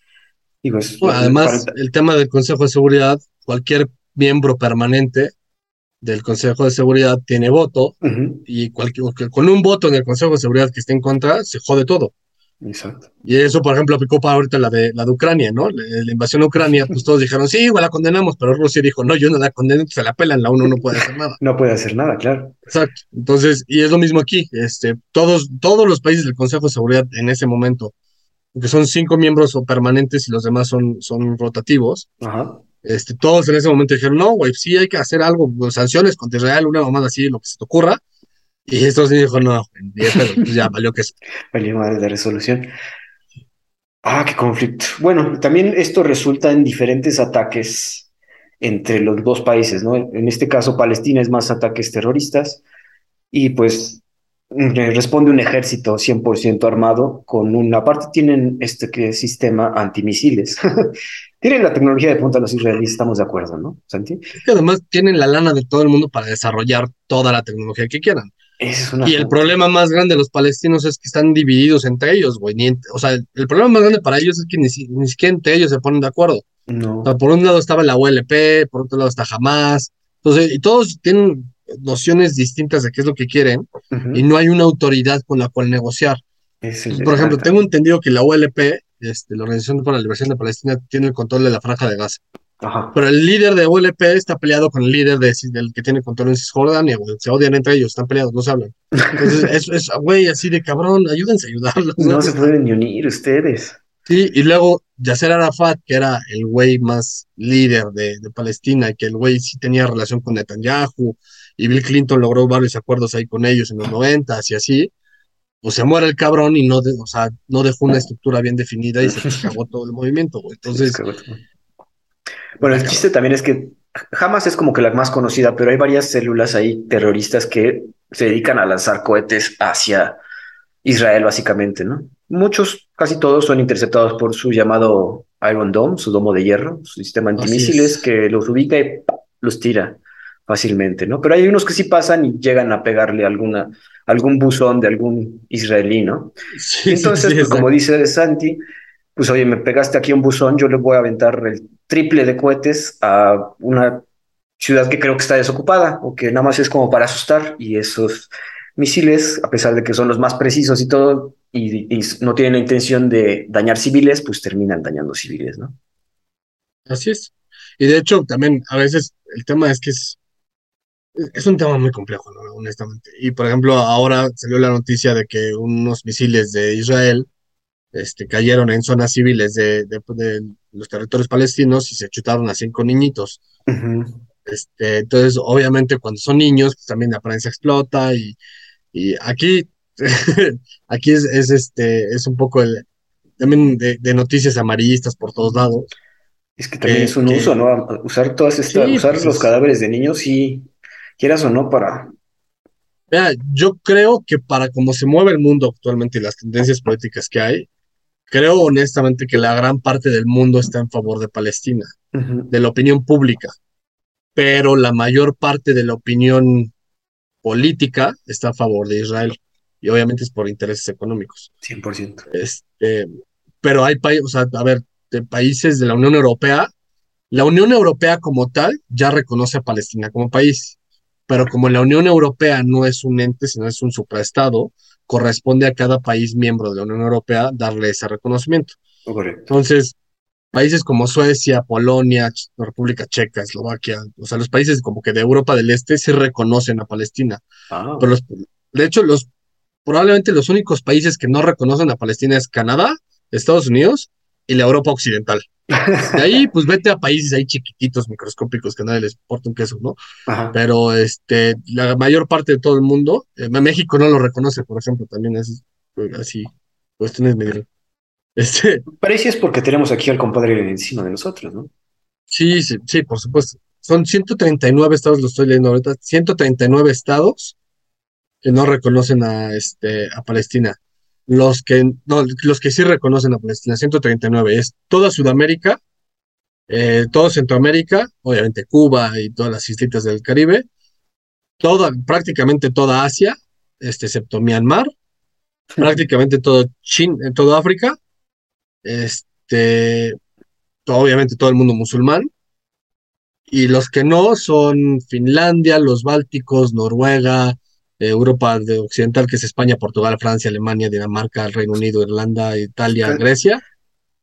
Digo, además, el tema del Consejo de Seguridad, cualquier miembro permanente del Consejo de Seguridad tiene voto y cualquier, con un voto en el Consejo de Seguridad que esté en contra, se jode todo. Exacto. Y eso, por ejemplo, aplicó para ahorita la de, la de Ucrania, ¿no? La, invasión a Ucrania, pues todos dijeron, sí, igual la condenamos, pero Rusia dijo, no, yo no la condeno, se la pelan, la ONU no puede hacer nada. No puede hacer nada, claro. Exacto. Entonces, y es lo mismo aquí, este, todos, todos los países del Consejo de Seguridad en ese momento, que son cinco miembros permanentes y los demás son, son rotativos, Ajá. Este, todos en ese momento dijeron, no, güey, sí hay que hacer algo, pues, sanciones contra Israel, una mamada así, lo que se te ocurra, y esto sí dijo, no, pues ya valió que es. Valió madre de resolución. Ah, qué conflicto. Bueno, también esto resulta en diferentes ataques entre los dos países, ¿no? En este caso, Palestina es más ataques terroristas y pues responde un ejército 100% armado con una parte tienen este que sistema antimisiles. tienen la tecnología de punta los israelíes, estamos de acuerdo, ¿no, Santi? que además tienen la lana de todo el mundo para desarrollar toda la tecnología que quieran. Y el problema más grande de los palestinos es que están divididos entre ellos, güey. o sea, el, problema más grande para ellos es que ni, siquiera entre ellos se ponen de acuerdo. No. por un lado estaba la ULP, por otro lado está Hamas. Entonces, y todos tienen nociones distintas de qué es lo que quieren y no hay una autoridad con la cual negociar. por ejemplo, tengo entendido que la ULP, este, la Organización para la Liberación de Palestina, tiene el control de la franja de Gaza. Pero el líder de ULP está peleado con el líder de, del que tiene control en Cisjordania, Se odian entre ellos, están peleados, no se hablan. Entonces, es, güey, así de cabrón, ayúdense a ayudarlos. No, se pueden ni unir ustedes. Sí, y luego Yasser Arafat, que era el güey más líder de, de Palestina, y que el güey sí tenía relación con Netanyahu, y Bill Clinton logró varios acuerdos ahí con ellos en los noventas y así, pues se muere el cabrón y no, o sea, no dejó una estructura bien definida y se acabó todo el movimiento, Entonces... Bueno, el chiste también es que jamás es como que la más conocida, pero hay varias células ahí terroristas que se dedican a lanzar cohetes hacia Israel, básicamente, ¿no? Muchos, casi todos, son interceptados por su llamado Iron Dome, su domo de hierro, su sistema antimisiles que los ubica y los tira fácilmente, ¿no? Pero hay unos que sí pasan y llegan a pegarle alguna, algún buzón de algún israelí, ¿no? Entonces, pues, como dice Santi, pues oye, me pegaste aquí un buzón, yo le voy a aventar el triple de cohetes a una ciudad que creo que está desocupada o que nada más es como para asustar y esos misiles, a pesar de que son los más precisos y todo, y, y no tienen la intención de dañar civiles, pues terminan dañando civiles, ¿no? Así es. Y de hecho, también a veces el tema es que es es un tema muy complejo, honestamente. Y por ejemplo, ahora salió la noticia de que unos misiles de Israel este, cayeron en zonas civiles de, los territorios palestinos y se chutaron a cinco niñitos. este, entonces, obviamente, cuando son niños, pues también la apariencia explota y, y aquí, aquí es, es, este, es un poco el, también de, noticias amarillistas por todos lados. Es que también es un uso, ¿no? Usar todas estas, usar pues los cadáveres de niños y quieras o no, para... Mira, yo creo que para cómo se mueve el mundo actualmente y las tendencias políticas que hay, creo honestamente que la gran parte del mundo está en favor de Palestina, de la opinión pública, pero la mayor parte de la opinión política está a favor de Israel y obviamente es por intereses económicos. 100%. Este, pero hay países, o sea, a ver, de países de la Unión Europea, la Unión Europea como tal ya reconoce a Palestina como país pero como la Unión Europea no es un ente, sino es un supraestado, corresponde a cada país miembro de la Unión Europea darle ese reconocimiento. Correcto. Entonces, países como Suecia, Polonia, República Checa, Eslovaquia, o sea, los países como que de Europa del Este sí reconocen a Palestina. Ah. Pero de hecho, los probablemente los únicos países que no reconocen a Palestina es Canadá, Estados Unidos y la Europa Occidental. De ahí, pues vete a países ahí chiquititos, microscópicos, que nadie les importa un queso, ¿no? Pero este, la mayor parte de todo el mundo, eh, México no lo reconoce, por ejemplo, también es pues, así, cuestiones medio. Este, Parece es porque tenemos aquí al compadre encima de nosotros, ¿no? Sí, sí, sí, por supuesto. Son 139 estados, lo estoy leyendo ahorita, 139 estados que no reconocen a, este, a Palestina los que, no, los que sí reconocen a Palestina, 139, es toda Sudamérica, eh, todo Centroamérica, obviamente Cuba y todas las islitas del Caribe, toda, prácticamente toda Asia, este, excepto Myanmar, prácticamente todo, Chin, eh, todo África, este, obviamente todo el mundo musulmán, y los que no son Finlandia, los Bálticos, Noruega, Europa de Occidental, que es España, Portugal, Francia, Alemania, Dinamarca, Reino Unido, Irlanda, Italia, Grecia,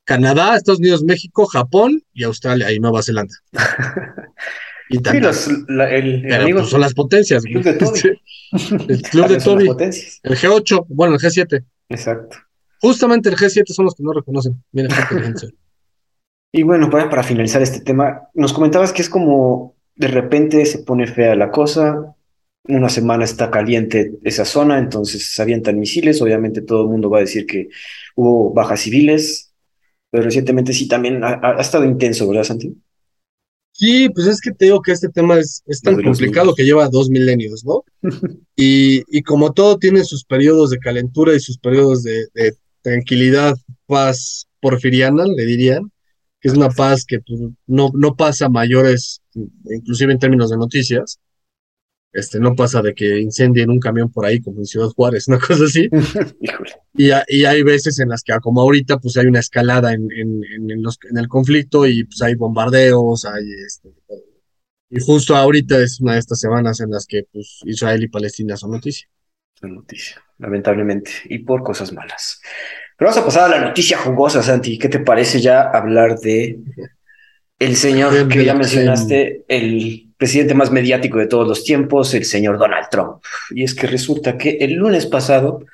Canadá, Estados Unidos, México, Japón y Australia y Nueva Zelanda. y sí, el, pues, son las potencias. El club de Toby. el club de Toby. El G8, bueno, el G7. Exacto. Justamente el G7 son los que no reconocen. Mira, y bueno, para, para finalizar este tema, nos comentabas que es como de repente se pone fea la cosa, una semana está caliente esa zona, entonces se avientan misiles, obviamente todo el mundo va a decir que hubo bajas civiles, pero recientemente sí también ha, estado intenso, ¿verdad, Santi? Sí, pues es que te digo que este tema es, tan complicado que lleva dos milenios, ¿no? y, y, como todo tiene sus periodos de calentura y sus periodos de, tranquilidad, paz porfiriana, le dirían, que es una paz que pues, no, no pasa mayores, inclusive en términos de noticias, este, no pasa de que incendien un camión por ahí como en Ciudad Juárez, una cosa así. y, y, hay veces en las que, como ahorita, pues hay una escalada en, en, en, los, en el conflicto y pues hay bombardeos, hay este, y justo ahorita es una de estas semanas en las que pues, Israel y Palestina son noticia. Son noticia, lamentablemente, y por cosas malas. Pero vamos a pasar a la noticia jugosa, Santi. ¿Qué te parece ya hablar de el señor que ya mencionaste, el presidente más mediático de todos los tiempos, el señor Donald Trump. Y es que resulta que el lunes pasado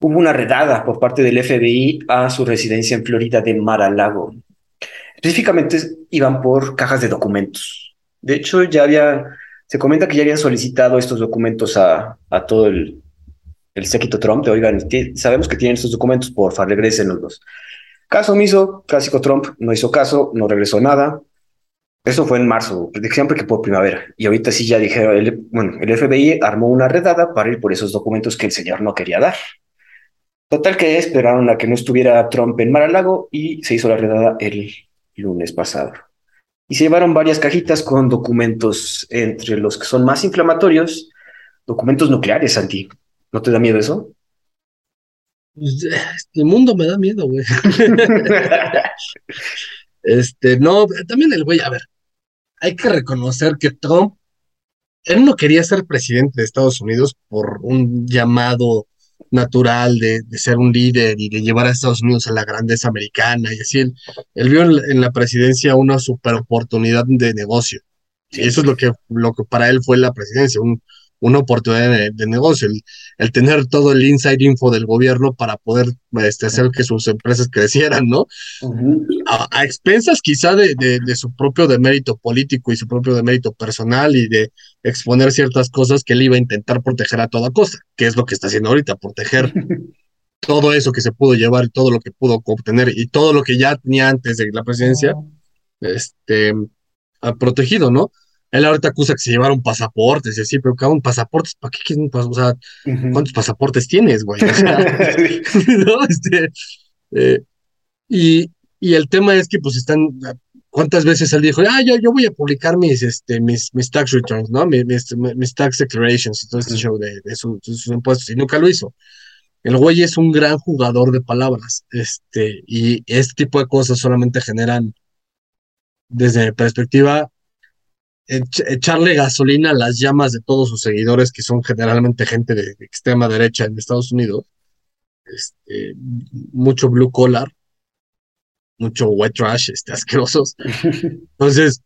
hubo una redada por parte del FBI a su residencia en Florida de Mar-a-Lago. Específicamente iban por cajas de documentos. De hecho, ya había, se comenta que ya habían solicitado estos documentos a, todo el, el séquito Trump, de oigan, sabemos que tienen estos documentos, por favor, regresenlos. Caso omiso, clásico Trump, no hizo caso, no regresó nada. Eso fue en marzo, siempre que por primavera. Y ahorita sí ya dijeron, el, bueno, el FBI armó una redada para ir por esos documentos que el señor no quería dar. Total que esperaron a que no estuviera Trump en Mar-a-Lago y se hizo la redada el lunes pasado. Y se llevaron varias cajitas con documentos, entre los que son más inflamatorios, documentos nucleares, Santi. ¿No te da miedo eso? Pues, el mundo me da miedo, güey. Este, no, también el güey, a ver, hay que reconocer que Trump, él no quería ser presidente de Estados Unidos por un llamado natural de, ser un líder y de llevar a Estados Unidos a la grandeza americana y así. Él, vio en, la presidencia una super oportunidad de negocio. Y eso es lo que, lo que para él fue la presidencia, un, una oportunidad de, negocio, el, tener todo el inside info del gobierno para poder este, hacer que sus empresas crecieran, ¿no? a, expensas quizá de, de, su propio demérito político y su propio demérito personal y de exponer ciertas cosas que él iba a intentar proteger a toda costa, que es lo que está haciendo ahorita, proteger todo eso que se pudo llevar y todo lo que pudo obtener y todo lo que ya tenía antes de la presidencia, este, protegido, ¿no? Él ahorita acusa que se llevaron pasaportes y así, pero cabrón, pasaportes, ¿para qué quieren un pasaporte? O sea, ¿cuántos pasaportes tienes, güey? ¿no? Este, eh, y, y el tema es que pues están, ¿cuántas veces él dijo, ah, yo, yo voy a publicar mis, este, mis, mis tax returns, ¿no? Mis, mis, tax declarations y todo este show de, de, sus impuestos, y nunca lo hizo. El güey es un gran jugador de palabras, este, y este tipo de cosas solamente generan, desde mi perspectiva, echarle gasolina a las llamas de todos sus seguidores, que son generalmente gente de, extrema derecha en Estados Unidos. Este, mucho blue collar, mucho white trash, este, asquerosos. Entonces,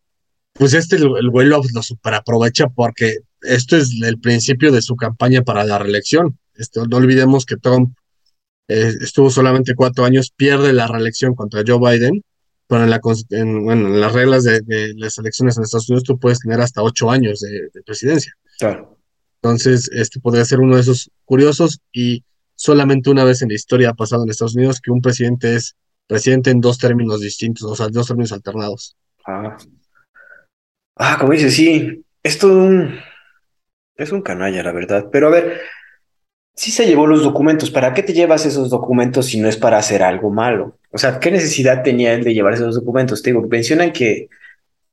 pues este el, güey lo, super aprovecha porque esto es el principio de su campaña para la reelección. Este, no olvidemos que Trump eh, estuvo solamente cuatro años, pierde la reelección contra Joe Biden pero en, la, bueno, en las reglas de, las elecciones en Estados Unidos tú puedes tener hasta ocho años de, presidencia. Claro. Entonces, este podría ser uno de esos curiosos y solamente una vez en la historia ha pasado en Estados Unidos que un presidente es presidente en dos términos distintos, o sea, dos términos alternados. Ah, ah como dices, sí, esto un, es un canalla, la verdad. Pero a ver, sí se llevó los documentos. ¿Para qué te llevas esos documentos si no es para hacer algo malo? O sea, ¿qué necesidad tenía él de llevar esos documentos? Te digo, mencionan que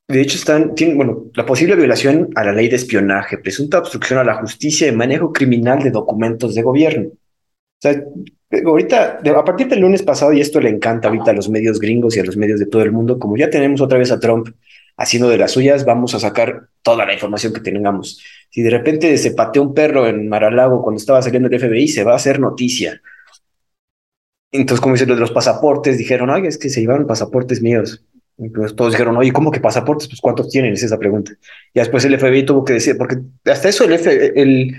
de hecho están, tienen, bueno, la posible violación a la ley de espionaje, presunta obstrucción a la justicia y manejo criminal de documentos de gobierno. O sea, ahorita, a partir del lunes pasado, y esto le encanta ahorita a los medios gringos y a los medios de todo el mundo, como ya tenemos otra vez a Trump haciendo de las suyas, vamos a sacar toda la información que tengamos. Si de repente se pateó un perro en Maralago cuando estaba saliendo el FBI, se va a hacer noticia. Entonces, como dicen de los pasaportes, dijeron, oye, es que se llevaron pasaportes míos. Y pues todos dijeron, oye, ¿cómo que pasaportes? Pues ¿cuántos tienen? Es esa pregunta. Y después el FBI tuvo que decir, porque hasta eso el FBI, el,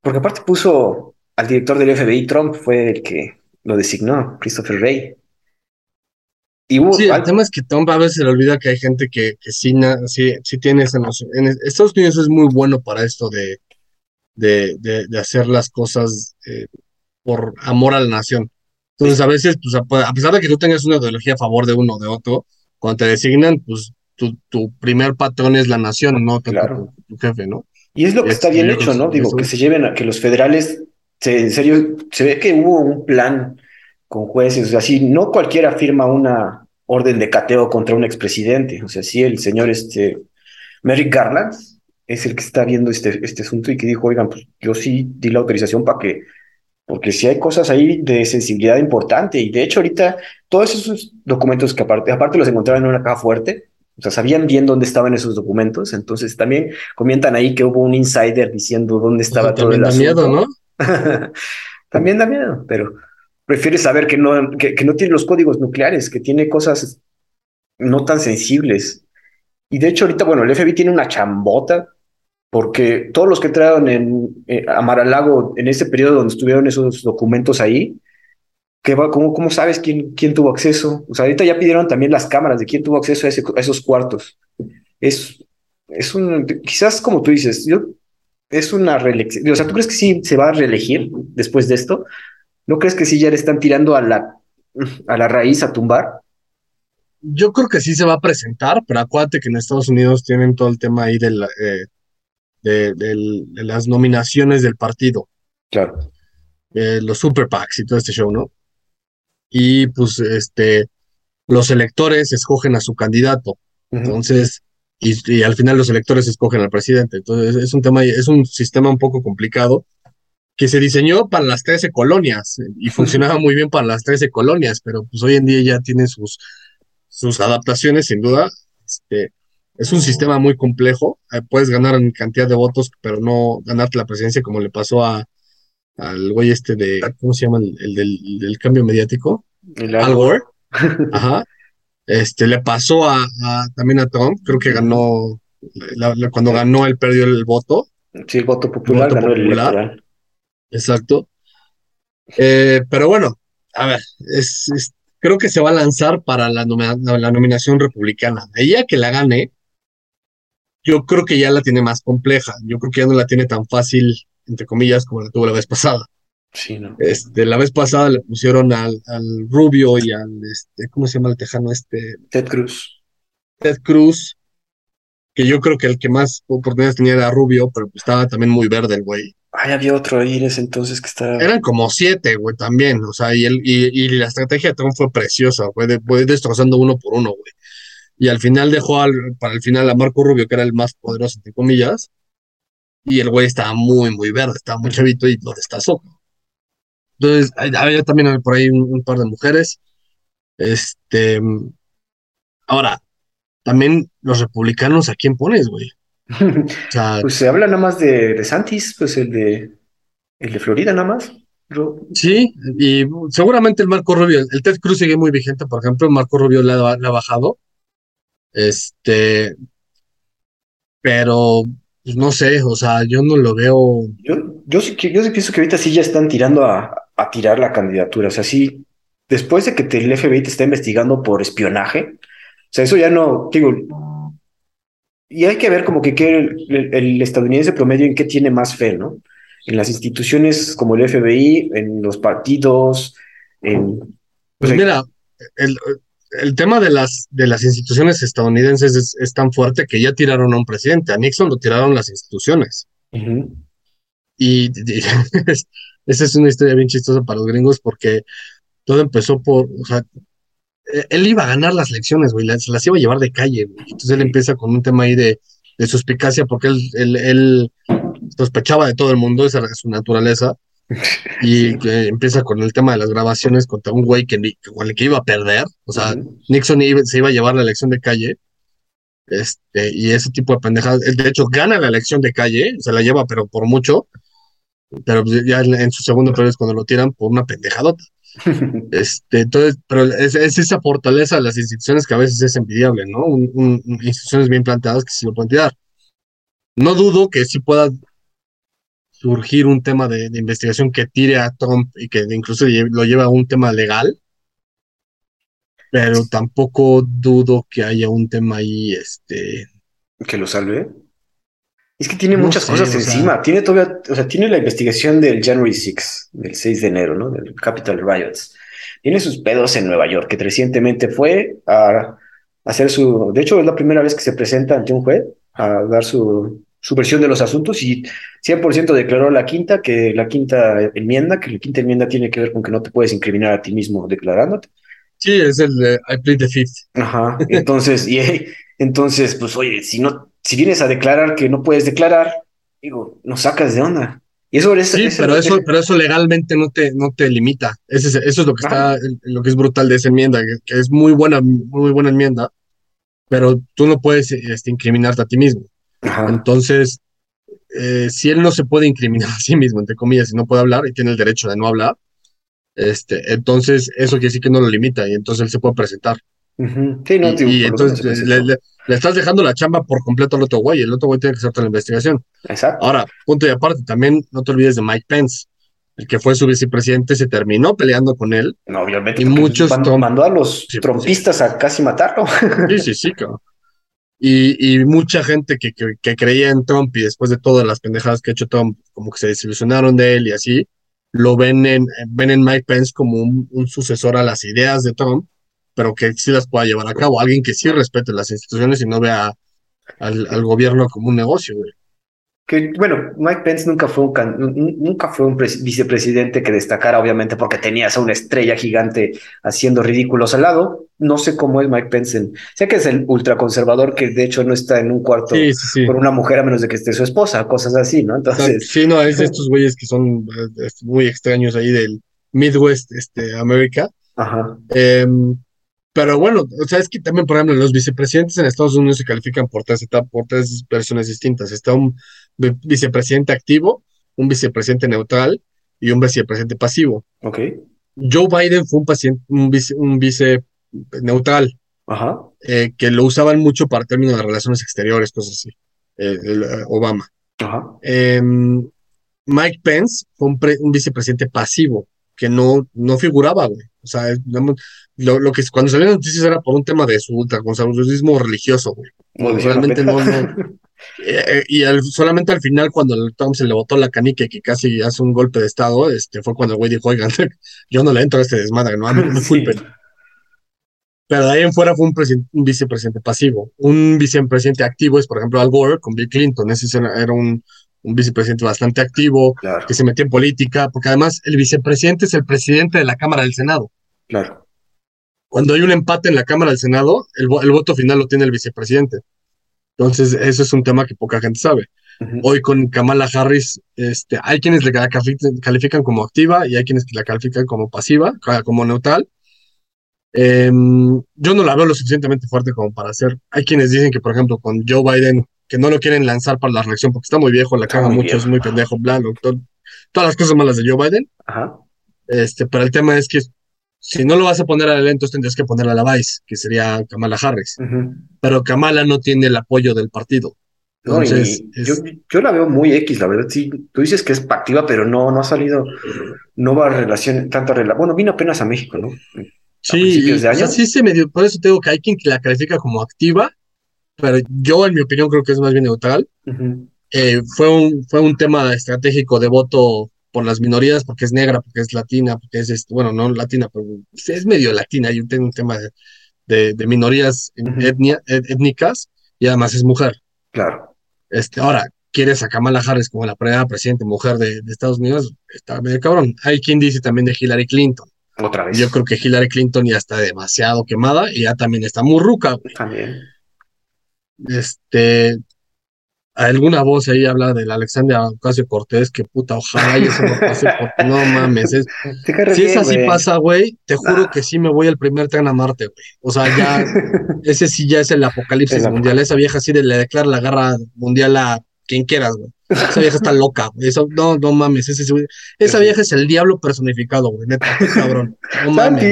porque aparte puso al director del FBI, Trump fue el que lo designó, Christopher Wray sí, el tema es que Tom a veces se le olvida que hay gente que, que sí, sí, sí tiene esa noción. En Estados Unidos es muy bueno para esto de, de, de, hacer las cosas eh, por amor a la nación. Entonces, a veces, pues, a pesar de que tú tengas una ideología a favor de uno o de otro, cuando te designan, pues tu, primer patrón es la nación, no claro. tu, jefe, ¿no? Y es lo que está bien hecho, ¿no? Digo, que se lleven a que los federales, en serio, se ve que hubo un plan con jueces, o sea, si no cualquiera firma una orden de cateo contra un expresidente, o sea, sí el señor este Merrick Garland es el que está viendo este, este asunto y que dijo, oigan, pues yo sí di la autorización para que porque si hay cosas ahí de sensibilidad importante y de hecho ahorita todos esos documentos que aparte, aparte los encontraron en una caja fuerte, o sea, sabían bien dónde estaban esos documentos, entonces también comentan ahí que hubo un insider diciendo dónde estaba todo el asunto. da miedo, ¿no? también da miedo, pero prefiere saber que no, que, que no tiene los códigos nucleares, que tiene cosas no tan sensibles. Y de hecho ahorita, bueno, el FBI tiene una chambota porque todos los que entraron en, eh, a Maralago en ese periodo donde estuvieron esos documentos ahí, ¿qué va, cómo, ¿cómo sabes quién, quién tuvo acceso? O sea, ahorita ya pidieron también las cámaras de quién tuvo acceso a, esos cuartos. Es, es un, quizás como tú dices, yo, es una reelección. O sea, ¿tú crees que sí se va a reelegir después de esto? ¿No crees que sí ya le están tirando a la, a la raíz a tumbar? Yo creo que sí se va a presentar, pero acuérdate que en Estados Unidos tienen todo el tema ahí del... Eh, de, las nominaciones del partido. Claro. Eh, los super PACs y todo este show, ¿no? Y pues este, los electores escogen a su candidato. Entonces, y, al final los electores escogen al presidente. Entonces, es un tema, es un sistema un poco complicado que se diseñó para las 13 colonias y funcionaba muy bien para las 13 colonias, pero pues hoy en día ya tiene sus, sus adaptaciones, sin duda. Este, es un sistema muy complejo. Eh, puedes ganar en cantidad de votos, pero no ganarte la presidencia como le pasó a al güey este de, ¿cómo se llama? El, del, cambio mediático. Al Gore. Ajá. Este, le pasó a, también a Trump, creo que ganó, cuando ganó él perdió el voto. Sí, el voto popular, ganó El Exacto. Eh, pero bueno, a ver, es, creo que se va a lanzar para la, la nominación republicana. Ella que la gane, yo creo que ya la tiene más compleja. Yo creo que ya no la tiene tan fácil, entre comillas, como la tuvo la vez pasada. Sí, ¿no? Este, la vez pasada le pusieron al, al Rubio y al, este, ¿cómo se llama el tejano este? Ted Cruz. Ted Cruz, que yo creo que el que más oportunidades tenía era Rubio, pero estaba también muy verde el güey. Ay, había otro ahí entonces que estaba. Eran como siete, güey, también. O sea, y, el, y, y la estrategia de Trump fue preciosa, fue, fue destrozando uno por uno, güey y al final dejó al, para el final a Marco Rubio, que era el más poderoso, entre comillas, y el güey estaba muy, muy verde, estaba muy chavito y lo destazó. Entonces, había también por ahí un, par de mujeres. Este, ahora, también los republicanos, ¿a quién pones, güey? Pues se habla nada más de, de Santis, pues el de, el de Florida nada más. Sí, y seguramente el Marco Rubio, el Ted Cruz sigue muy vigente, por ejemplo, el Marco Rubio le ha bajado, este, pero pues, no sé, o sea, yo no lo veo. Yo, yo sí yo sí pienso que ahorita sí ya están tirando a, a tirar la candidatura. O sea, sí, después de que el FBI te está investigando por espionaje, o sea, eso ya no, digo, y hay que ver como que, el, estadounidense promedio en qué tiene más fe, ¿no? En las instituciones como el FBI, en los partidos, en... Pues mira, el, el tema de las, de las instituciones estadounidenses es, tan fuerte que ya tiraron a un presidente. A Nixon lo tiraron las instituciones. Y, esa es una historia bien chistosa para los gringos porque todo empezó por, o sea, él iba a ganar las elecciones, güey, se las iba a llevar de calle, Entonces él empieza con un tema ahí de, de suspicacia porque él, él, él, sospechaba de todo el mundo, esa es su naturaleza. Y empieza con el tema de las grabaciones contra un güey que, con el que iba a perder. O sea, Nixon se iba a llevar la elección de calle. Este, y ese tipo de pendejadas. De hecho, gana la elección de calle, se la lleva, pero por mucho. Pero ya en, su segundo periodo es cuando lo tiran por una pendejadota. Este, entonces, pero es, esa fortaleza de las instituciones que a veces es envidiable, ¿no? instituciones bien planteadas que se lo pueden tirar. No dudo que sí pueda surgir un tema de, investigación que tire a Trump y que incluso lo lleva a un tema legal, pero tampoco dudo que haya un tema ahí, este... Que lo salve. Es que tiene muchas cosas encima. Tiene todavía, o sea, tiene la investigación del January 6, del 6 de enero, ¿no? Del Capitol Riots. Tiene sus pedos en Nueva York, que recientemente fue a hacer su, de hecho es la primera vez que se presenta ante un juez a dar su, su versión de los asuntos y 100% declaró la quinta, que la quinta enmienda, que la quinta enmienda tiene que ver con que no te puedes incriminar a ti mismo declarándote. Sí, es el I plead the fifth. Ajá, entonces, y entonces, pues oye, si no, si vienes a declarar que no puedes declarar, digo, nos sacas de onda. Y eso, es, sí, pero eso, pero eso legalmente no te, no te limita. Eso es, eso es lo que está, lo que es brutal de esa enmienda, que, es muy buena, muy buena enmienda, pero tú no puedes este, incriminarte a ti mismo. Entonces, eh, si él no se puede incriminar a sí mismo, entre comillas, y no puede hablar y tiene el derecho de no hablar, este, entonces eso quiere decir que no lo limita y entonces él se puede presentar. Sí, no, y, entonces le, estás dejando la chamba por completo al otro güey, el otro güey tiene que hacer toda la investigación. Exacto. Ahora, punto y aparte, también no te olvides de Mike Pence, el que fue su vicepresidente, se terminó peleando con él. No, obviamente. Y muchos mandó, a los pues trompistas a casi matarlo. Sí, sí, sí, Y, y, mucha gente que, que, creía en Trump y después de todas las pendejadas que ha hecho Trump, como que se desilusionaron de él y así, lo ven en, ven en Mike Pence como un, un sucesor a las ideas de Trump pero que sí las pueda llevar a cabo. Alguien que sí respete las instituciones y no vea al, gobierno como un negocio, Que, bueno, Mike Pence nunca fue un, nunca fue un vicepresidente que destacara, obviamente, porque tenías a una estrella gigante haciendo ridículos al lado. No sé cómo es Mike Pence. sé que es el ultraconservador que de hecho no está en un cuarto con una mujer a menos de que esté su esposa, cosas así, ¿no? Entonces. Sí, no, es de estos güeyes que son eh, muy extraños ahí del Midwest, este, América. Ajá. Em, pero bueno, o sea, es que también, por ejemplo, los vicepresidentes en Estados Unidos se califican por tres, por tres versiones distintas. Está un vicepresidente activo, un vicepresidente neutral y un vicepresidente pasivo. Ok. Joe Biden fue un, paciente, un, vice, un vice neutral, Ajá. Eh, que lo usaban mucho para términos de relaciones exteriores, cosas así. Eh, eh, Obama. Ajá. Em, Mike Pence fue un, un, vicepresidente pasivo, que no, no figuraba, güey. O sea, lo, lo, que cuando salieron noticias era por un tema de su ultraconservadurismo religioso, güey. realmente no, no. Eh, eh, y solamente al final, cuando el Trump se le botó la canica y que casi hace un golpe de estado, este, fue cuando el güey dijo, oigan, yo no le entro a este desmadre, no, no me culpen. Pero de ahí en fuera fue un, un, vicepresidente pasivo. Un vicepresidente activo es, por ejemplo, Al Gore con Bill Clinton. Ese era un, un vicepresidente bastante activo, que se metió en política, porque además el vicepresidente es el presidente de la Cámara del Senado. Claro. Cuando hay un empate en la Cámara del Senado, el, voto final lo tiene el vicepresidente. Entonces, eso es un tema que poca gente sabe. Hoy con Kamala Harris, este, hay quienes la califican como activa y hay quienes la califican como pasiva, como neutral. Em, yo no la veo lo suficientemente fuerte como para hacer. Hay quienes dicen que, por ejemplo, con Joe Biden que no lo quieren lanzar para la reelección porque está muy viejo, la caga mucho, es muy pendejo, bla, todas las cosas malas de Joe Biden. Ajá. Este, pero el tema es que si no lo vas a poner a él, entonces tendrías que ponerle a la Vice, que sería Kamala Harris. Pero Kamala no tiene el apoyo del partido. Entonces, yo, la veo muy X, la verdad. Sí, tú dices que es activa, pero no, no ha salido, no va a relación, tanto relación. Bueno, vino apenas a México, ¿no? Sí, sí se me dio, por eso tengo que hay quien la califica como activa pero yo en mi opinión creo que es más bien neutral. Eh, fue, un, fue un tema estratégico de voto por las minorías, porque es negra, porque es latina, porque es, este, bueno, no latina, pero es medio latina, y tengo un tema de, de, minorías étnicas y además es mujer. Claro. Este, ahora, ¿quieres a Kamala Harris como la primera presidente mujer de, de Estados Unidos? Está medio cabrón. Hay quien dice también de Hillary Clinton. Otra vez. Yo creo que Hillary Clinton ya está demasiado quemada y ya también está muy ruca. También este, alguna voz ahí habla del Alexandria Ocasio Cortés, que puta, ojalá y eso no pase, porque no mames. si esa sí pasa, güey, te juro que sí me voy al primer tren a Marte, güey. O sea, ya, ese sí ya es el apocalipsis mundial. Esa vieja sí le declara la guerra mundial a quien quieras, güey. Esa vieja está loca, güey. Eso, no, no mames. esa vieja es el diablo personificado, güey. Neta, cabrón. No mames.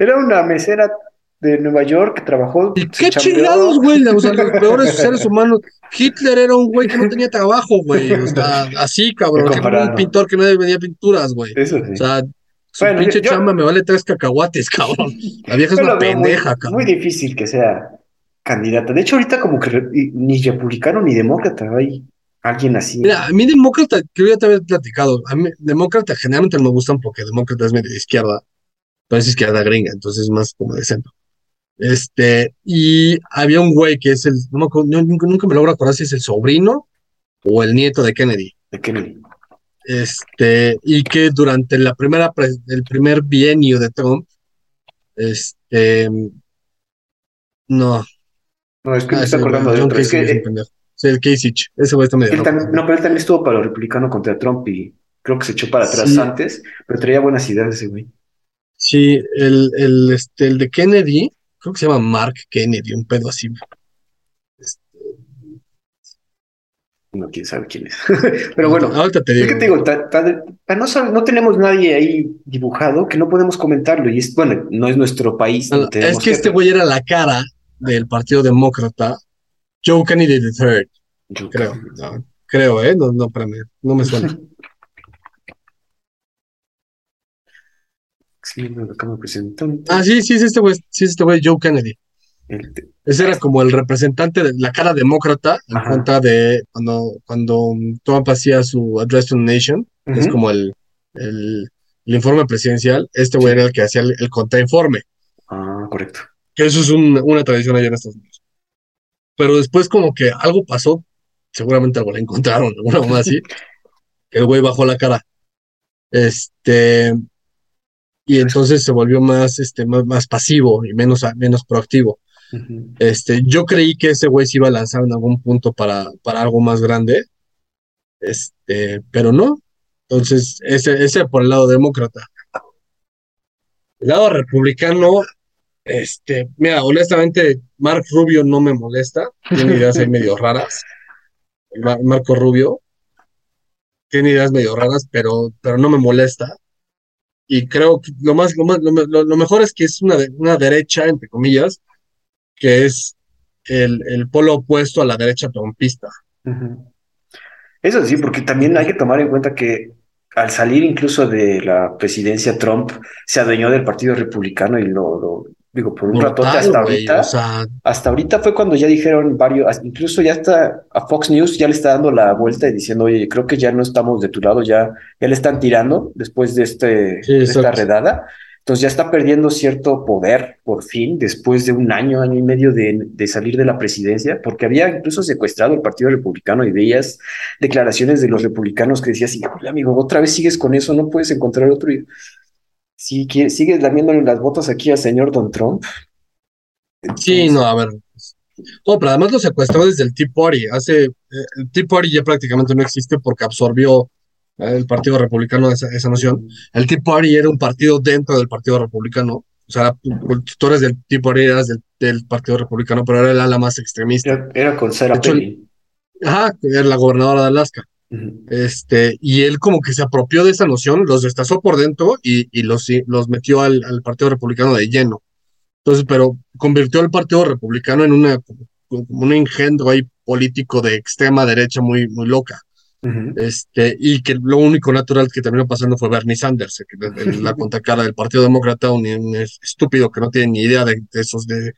era una mesera de Nueva York que trabajó. ¿Y qué chingados, güey? O sea, los peores seres humanos. Hitler era un güey que no tenía trabajo, güey. O sea, así, cabrón. Era un pintor que no vendía pinturas, güey. Eso sí. O sea, su pinche chamba me vale tres cacahuates, cabrón. La vieja es una pendeja, muy, cabrón. Muy difícil que sea candidata. De hecho, ahorita como que ni republicano ni demócrata hay alguien así. Mira, a mí demócrata, que ya te había platicado, a mí demócrata generalmente no me gustan porque demócrata es medio de izquierda, pero es izquierda gringa, entonces es más como de centro. Este, y había un güey que es el, no nunca, me logro acordar si es el sobrino o el nieto de Kennedy. De Kennedy. Este, y que durante la primera, el primer bienio de Trump, este, no. No, es que me ah, está acordando de otro. Es que, eh, el Kasich, ese güey está medio. no, pero él también estuvo para lo republicano contra Trump y creo que se echó para atrás antes, pero traía buenas ideas ese güey. Sí, el, el, este, el de Kennedy, creo que se llama Mark Kennedy, un pedo así. Este, no, quién sabe quién es. Pero bueno, ahorita te digo. ¿qué te digo? no, no, tenemos nadie ahí dibujado que no podemos comentarlo. Y es, bueno, no es nuestro país. es que este güey era la cara del Partido Demócrata, Joe Kennedy III. Yo creo. creo, ¿eh? No, no, para mí, no me suena. Ah, sí, sí, es este güey, sí, es este güey, Joe Kennedy. Ese era como el representante de la cara demócrata en cuenta de cuando, cuando Trump hacía su Address to the Nation, es como el, el, informe presidencial, este güey era el que hacía el, contrainforme. Ah, correcto. Que eso es una tradición allá en Estados Unidos. Pero después como que algo pasó, seguramente algo le encontraron, alguna cosa así, el güey bajó la cara. Este, y entonces se volvió más, este, más, pasivo y menos, menos proactivo. este, yo creí que ese güey se iba a lanzar en algún punto para, para algo más grande, este, pero no. Entonces, ese, ese por el lado demócrata. El lado republicano, este, mira, honestamente, Mark Rubio no me molesta, tiene ideas ahí medio raras. Marco Rubio tiene ideas medio raras, pero, pero no me molesta y creo que lo más, lo, lo, mejor es que es una, una derecha, entre comillas, que es el, el polo opuesto a la derecha trompista. Eso sí, porque también hay que tomar en cuenta que al salir incluso de la presidencia Trump, se adueñó del Partido Republicano y lo, digo, por un rato hasta ahorita. Hasta ahorita fue cuando ya dijeron varios, incluso ya está a Fox News ya le está dando la vuelta y diciendo, oye, creo que ya no estamos de tu lado, ya, ya le están tirando después de, este, de esta redada. Entonces ya está perdiendo cierto poder por fin, después de un año, año y medio de, de, salir de la presidencia, porque había incluso secuestrado el Partido Republicano y veías declaraciones de los republicanos que decías, híjole amigo, otra vez sigues con eso, no puedes encontrar otro si sigues lamiéndole las botas aquí al señor Don Trump. Sí, no, a ver. No, pero además lo secuestró desde el Tea Party. Hace, eh, el Tea Party ya prácticamente no existe porque absorbió eh, el Partido Republicano esa, esa noción. El Tea Party era un partido dentro del Partido Republicano. O sea, tú eres del Tea Party, eras del, Partido Republicano, pero era el ala más extremista. Era, con Sarah Palin. Ajá, era la gobernadora de Alaska. Este, y él como que se apropió de esa noción, los destazó por dentro y, y los, los metió al, al, Partido Republicano de lleno. Entonces, pero convirtió al Partido Republicano en una, un engendro ahí político de extrema derecha muy, muy loca. Este, y que lo único natural que terminó pasando fue Bernie Sanders, que, la contracara del Partido Demócrata, un, estúpido que no tiene ni idea de, de esos de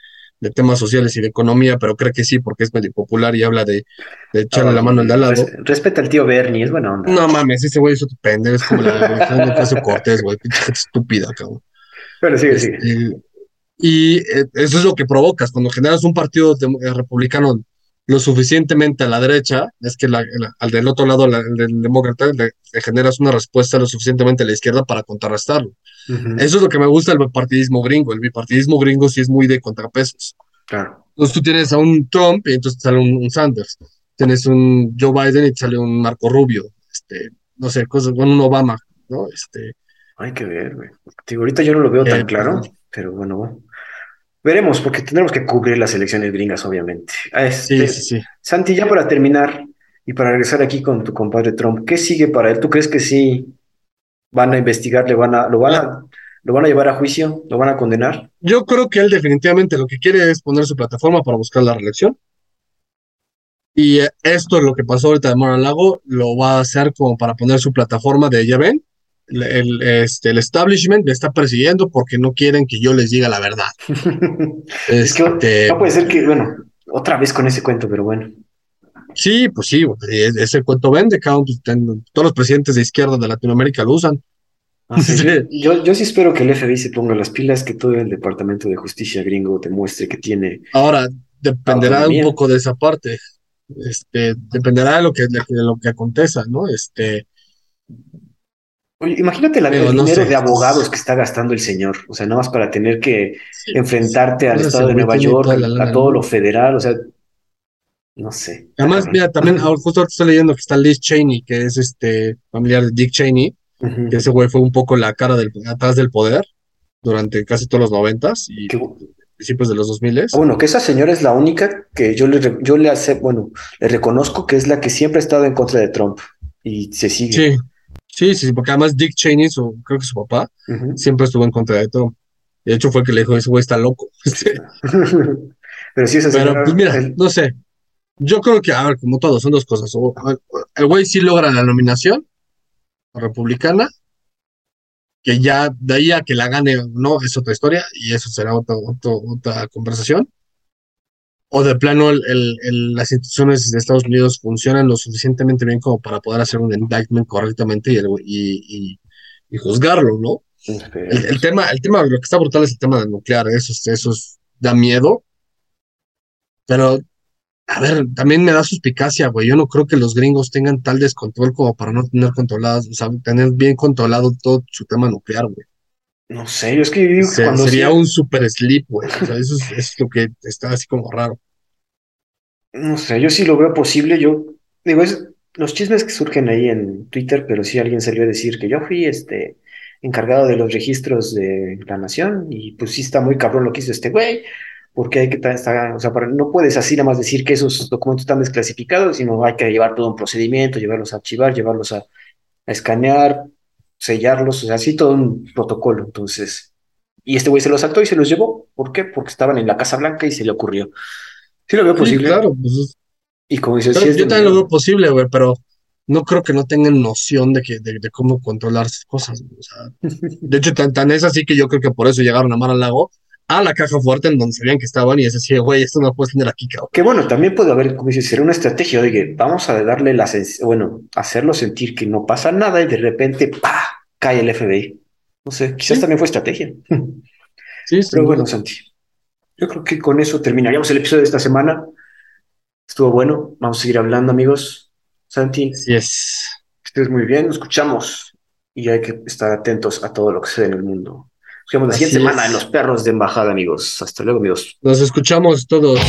de temas sociales y de economía, pero cree que sí porque es medio popular y habla de, de echarle la mano al de al lado. respeta al tío Bernie, es buena onda. No mames, ese güey es otro pendejo, es como la de Caso Cortés, güey, estúpida, cabrón. Pero sigue, sigue. Este, y eh, eso es lo que provocas cuando generas un partido eh, republicano lo suficientemente a la derecha, es que al del otro lado, el del demócrata, le, generas una respuesta lo suficientemente a la izquierda para contrarrestarlo. Eso es lo que me gusta del bipartidismo gringo. El bipartidismo gringo sí es muy de contrapesos. Claro. Entonces tú tienes a un Trump y entonces sale un, Sanders. Tienes un Joe Biden y sale un Marco Rubio. Este, no sé, cosas, con un Obama, ¿no? Este. Hay que ver, güey. ahorita yo no lo veo tan eh, claro, pero bueno, veremos, porque tendremos que cubrir las elecciones gringas, obviamente. Este, sí, sí, sí. Santi, ya para terminar y para regresar aquí con tu compadre Trump, ¿qué sigue para él? ¿Tú crees que sí van a investigar, le van a, lo van a, lo van a llevar a juicio, lo van a condenar. Yo creo que él definitivamente lo que quiere es poner su plataforma para buscar la reelección. Y eh, esto es lo que pasó ahorita de Mora Lago, lo va a hacer como para poner su plataforma de, ya ven, el, este, el establishment me está persiguiendo porque no quieren que yo les diga la verdad. es que este, no puede ser que, bueno, otra vez con ese cuento, pero bueno. Sí, pues sí, ese cuento vende, todos los presidentes de izquierda de Latinoamérica lo usan. Ah, yo, yo sí espero que el FBI se ponga las pilas, que todo el Departamento de Justicia gringo demuestre que tiene. Ahora, dependerá un poco de esa parte. Este, dependerá de lo que, de, lo que aconteza, ¿no? Este. Oye, imagínate la, el dinero de abogados que está gastando el señor, o sea, nada más para tener que enfrentarte al Estado de Nueva York, a todo lo federal, o sea, no sé. Además, mira, también justo ahora estoy leyendo que está Liz Cheney, que es este familiar de Dick Cheney, que ese güey fue un poco la cara del, atrás del poder durante casi todos los noventas y principios de los dos miles. Ah, bueno, que esa señora es la única que yo le, yo le hace, bueno, le reconozco que es la que siempre ha estado en contra de Trump y se sigue. Sí, sí, sí, porque además Dick Cheney, su, creo que su papá, siempre estuvo en contra de Trump. De hecho, fue el que le dijo, ese güey está loco. Pero sí, esa señora, Pero pues mira, no sé, yo creo que, a ver, como todo, son dos cosas. el güey sí logra la nominación republicana, que ya de ahí a que la gane no es otra historia y eso será otra, otra conversación. O de plano el, las instituciones de Estados Unidos funcionan lo suficientemente bien como para poder hacer un indictment correctamente y, y, juzgarlo, ¿no? El, tema, el tema, lo que está brutal es el tema del nuclear, eso, eso da miedo, pero a ver, también me da suspicacia, güey. Yo no creo que los gringos tengan tal descontrol como para no tener controladas, o sea, tener bien controlado todo su tema nuclear, güey. No sé, yo es que digo que cuando sería un super sleep, güey. O sea, eso es, lo que está así como raro. No sé, yo sí lo veo posible. Yo digo, es los chismes que surgen ahí en Twitter, pero sí alguien salió a decir que yo fui este encargado de los registros de la nación y pues sí está muy cabrón lo que hizo este güey porque hay que estar, o sea, no puedes así nada más decir que esos documentos están desclasificados, sino hay que llevar todo un procedimiento, llevarlos a archivar, llevarlos a, escanear, sellarlos, o sea, así todo un protocolo. Entonces, y este güey se los saltó y se los llevó. ¿Por qué? Porque estaban en la Casa Blanca y se le ocurrió. Sí lo veo posible. claro, pues, y como dices, sí yo también lo veo posible, güey, pero no creo que no tengan noción de, que, de, cómo controlar esas cosas. O sea, de hecho, tan, tan, es así que yo creo que por eso llegaron a Mar al Lago, a la caja fuerte en donde sabían que estaban y es así, güey, esto no lo puedes tener aquí, cabrón. Que bueno, también puede haber, como dices, ser una estrategia, oye, vamos a darle la, bueno, hacerlo sentir que no pasa nada y de repente, pa, cae el FBI. No sé, quizás también fue estrategia. Sí, Pero bueno, Santi, yo creo que con eso terminaríamos el episodio de esta semana. Estuvo bueno, vamos a seguir hablando, amigos. Santi. Sí es. Estés muy bien, nos escuchamos y hay que estar atentos a todo lo que se en el mundo. Nos vemos la siguiente semana en Los Perros de Embajada, amigos. Hasta luego, amigos. Nos escuchamos todos.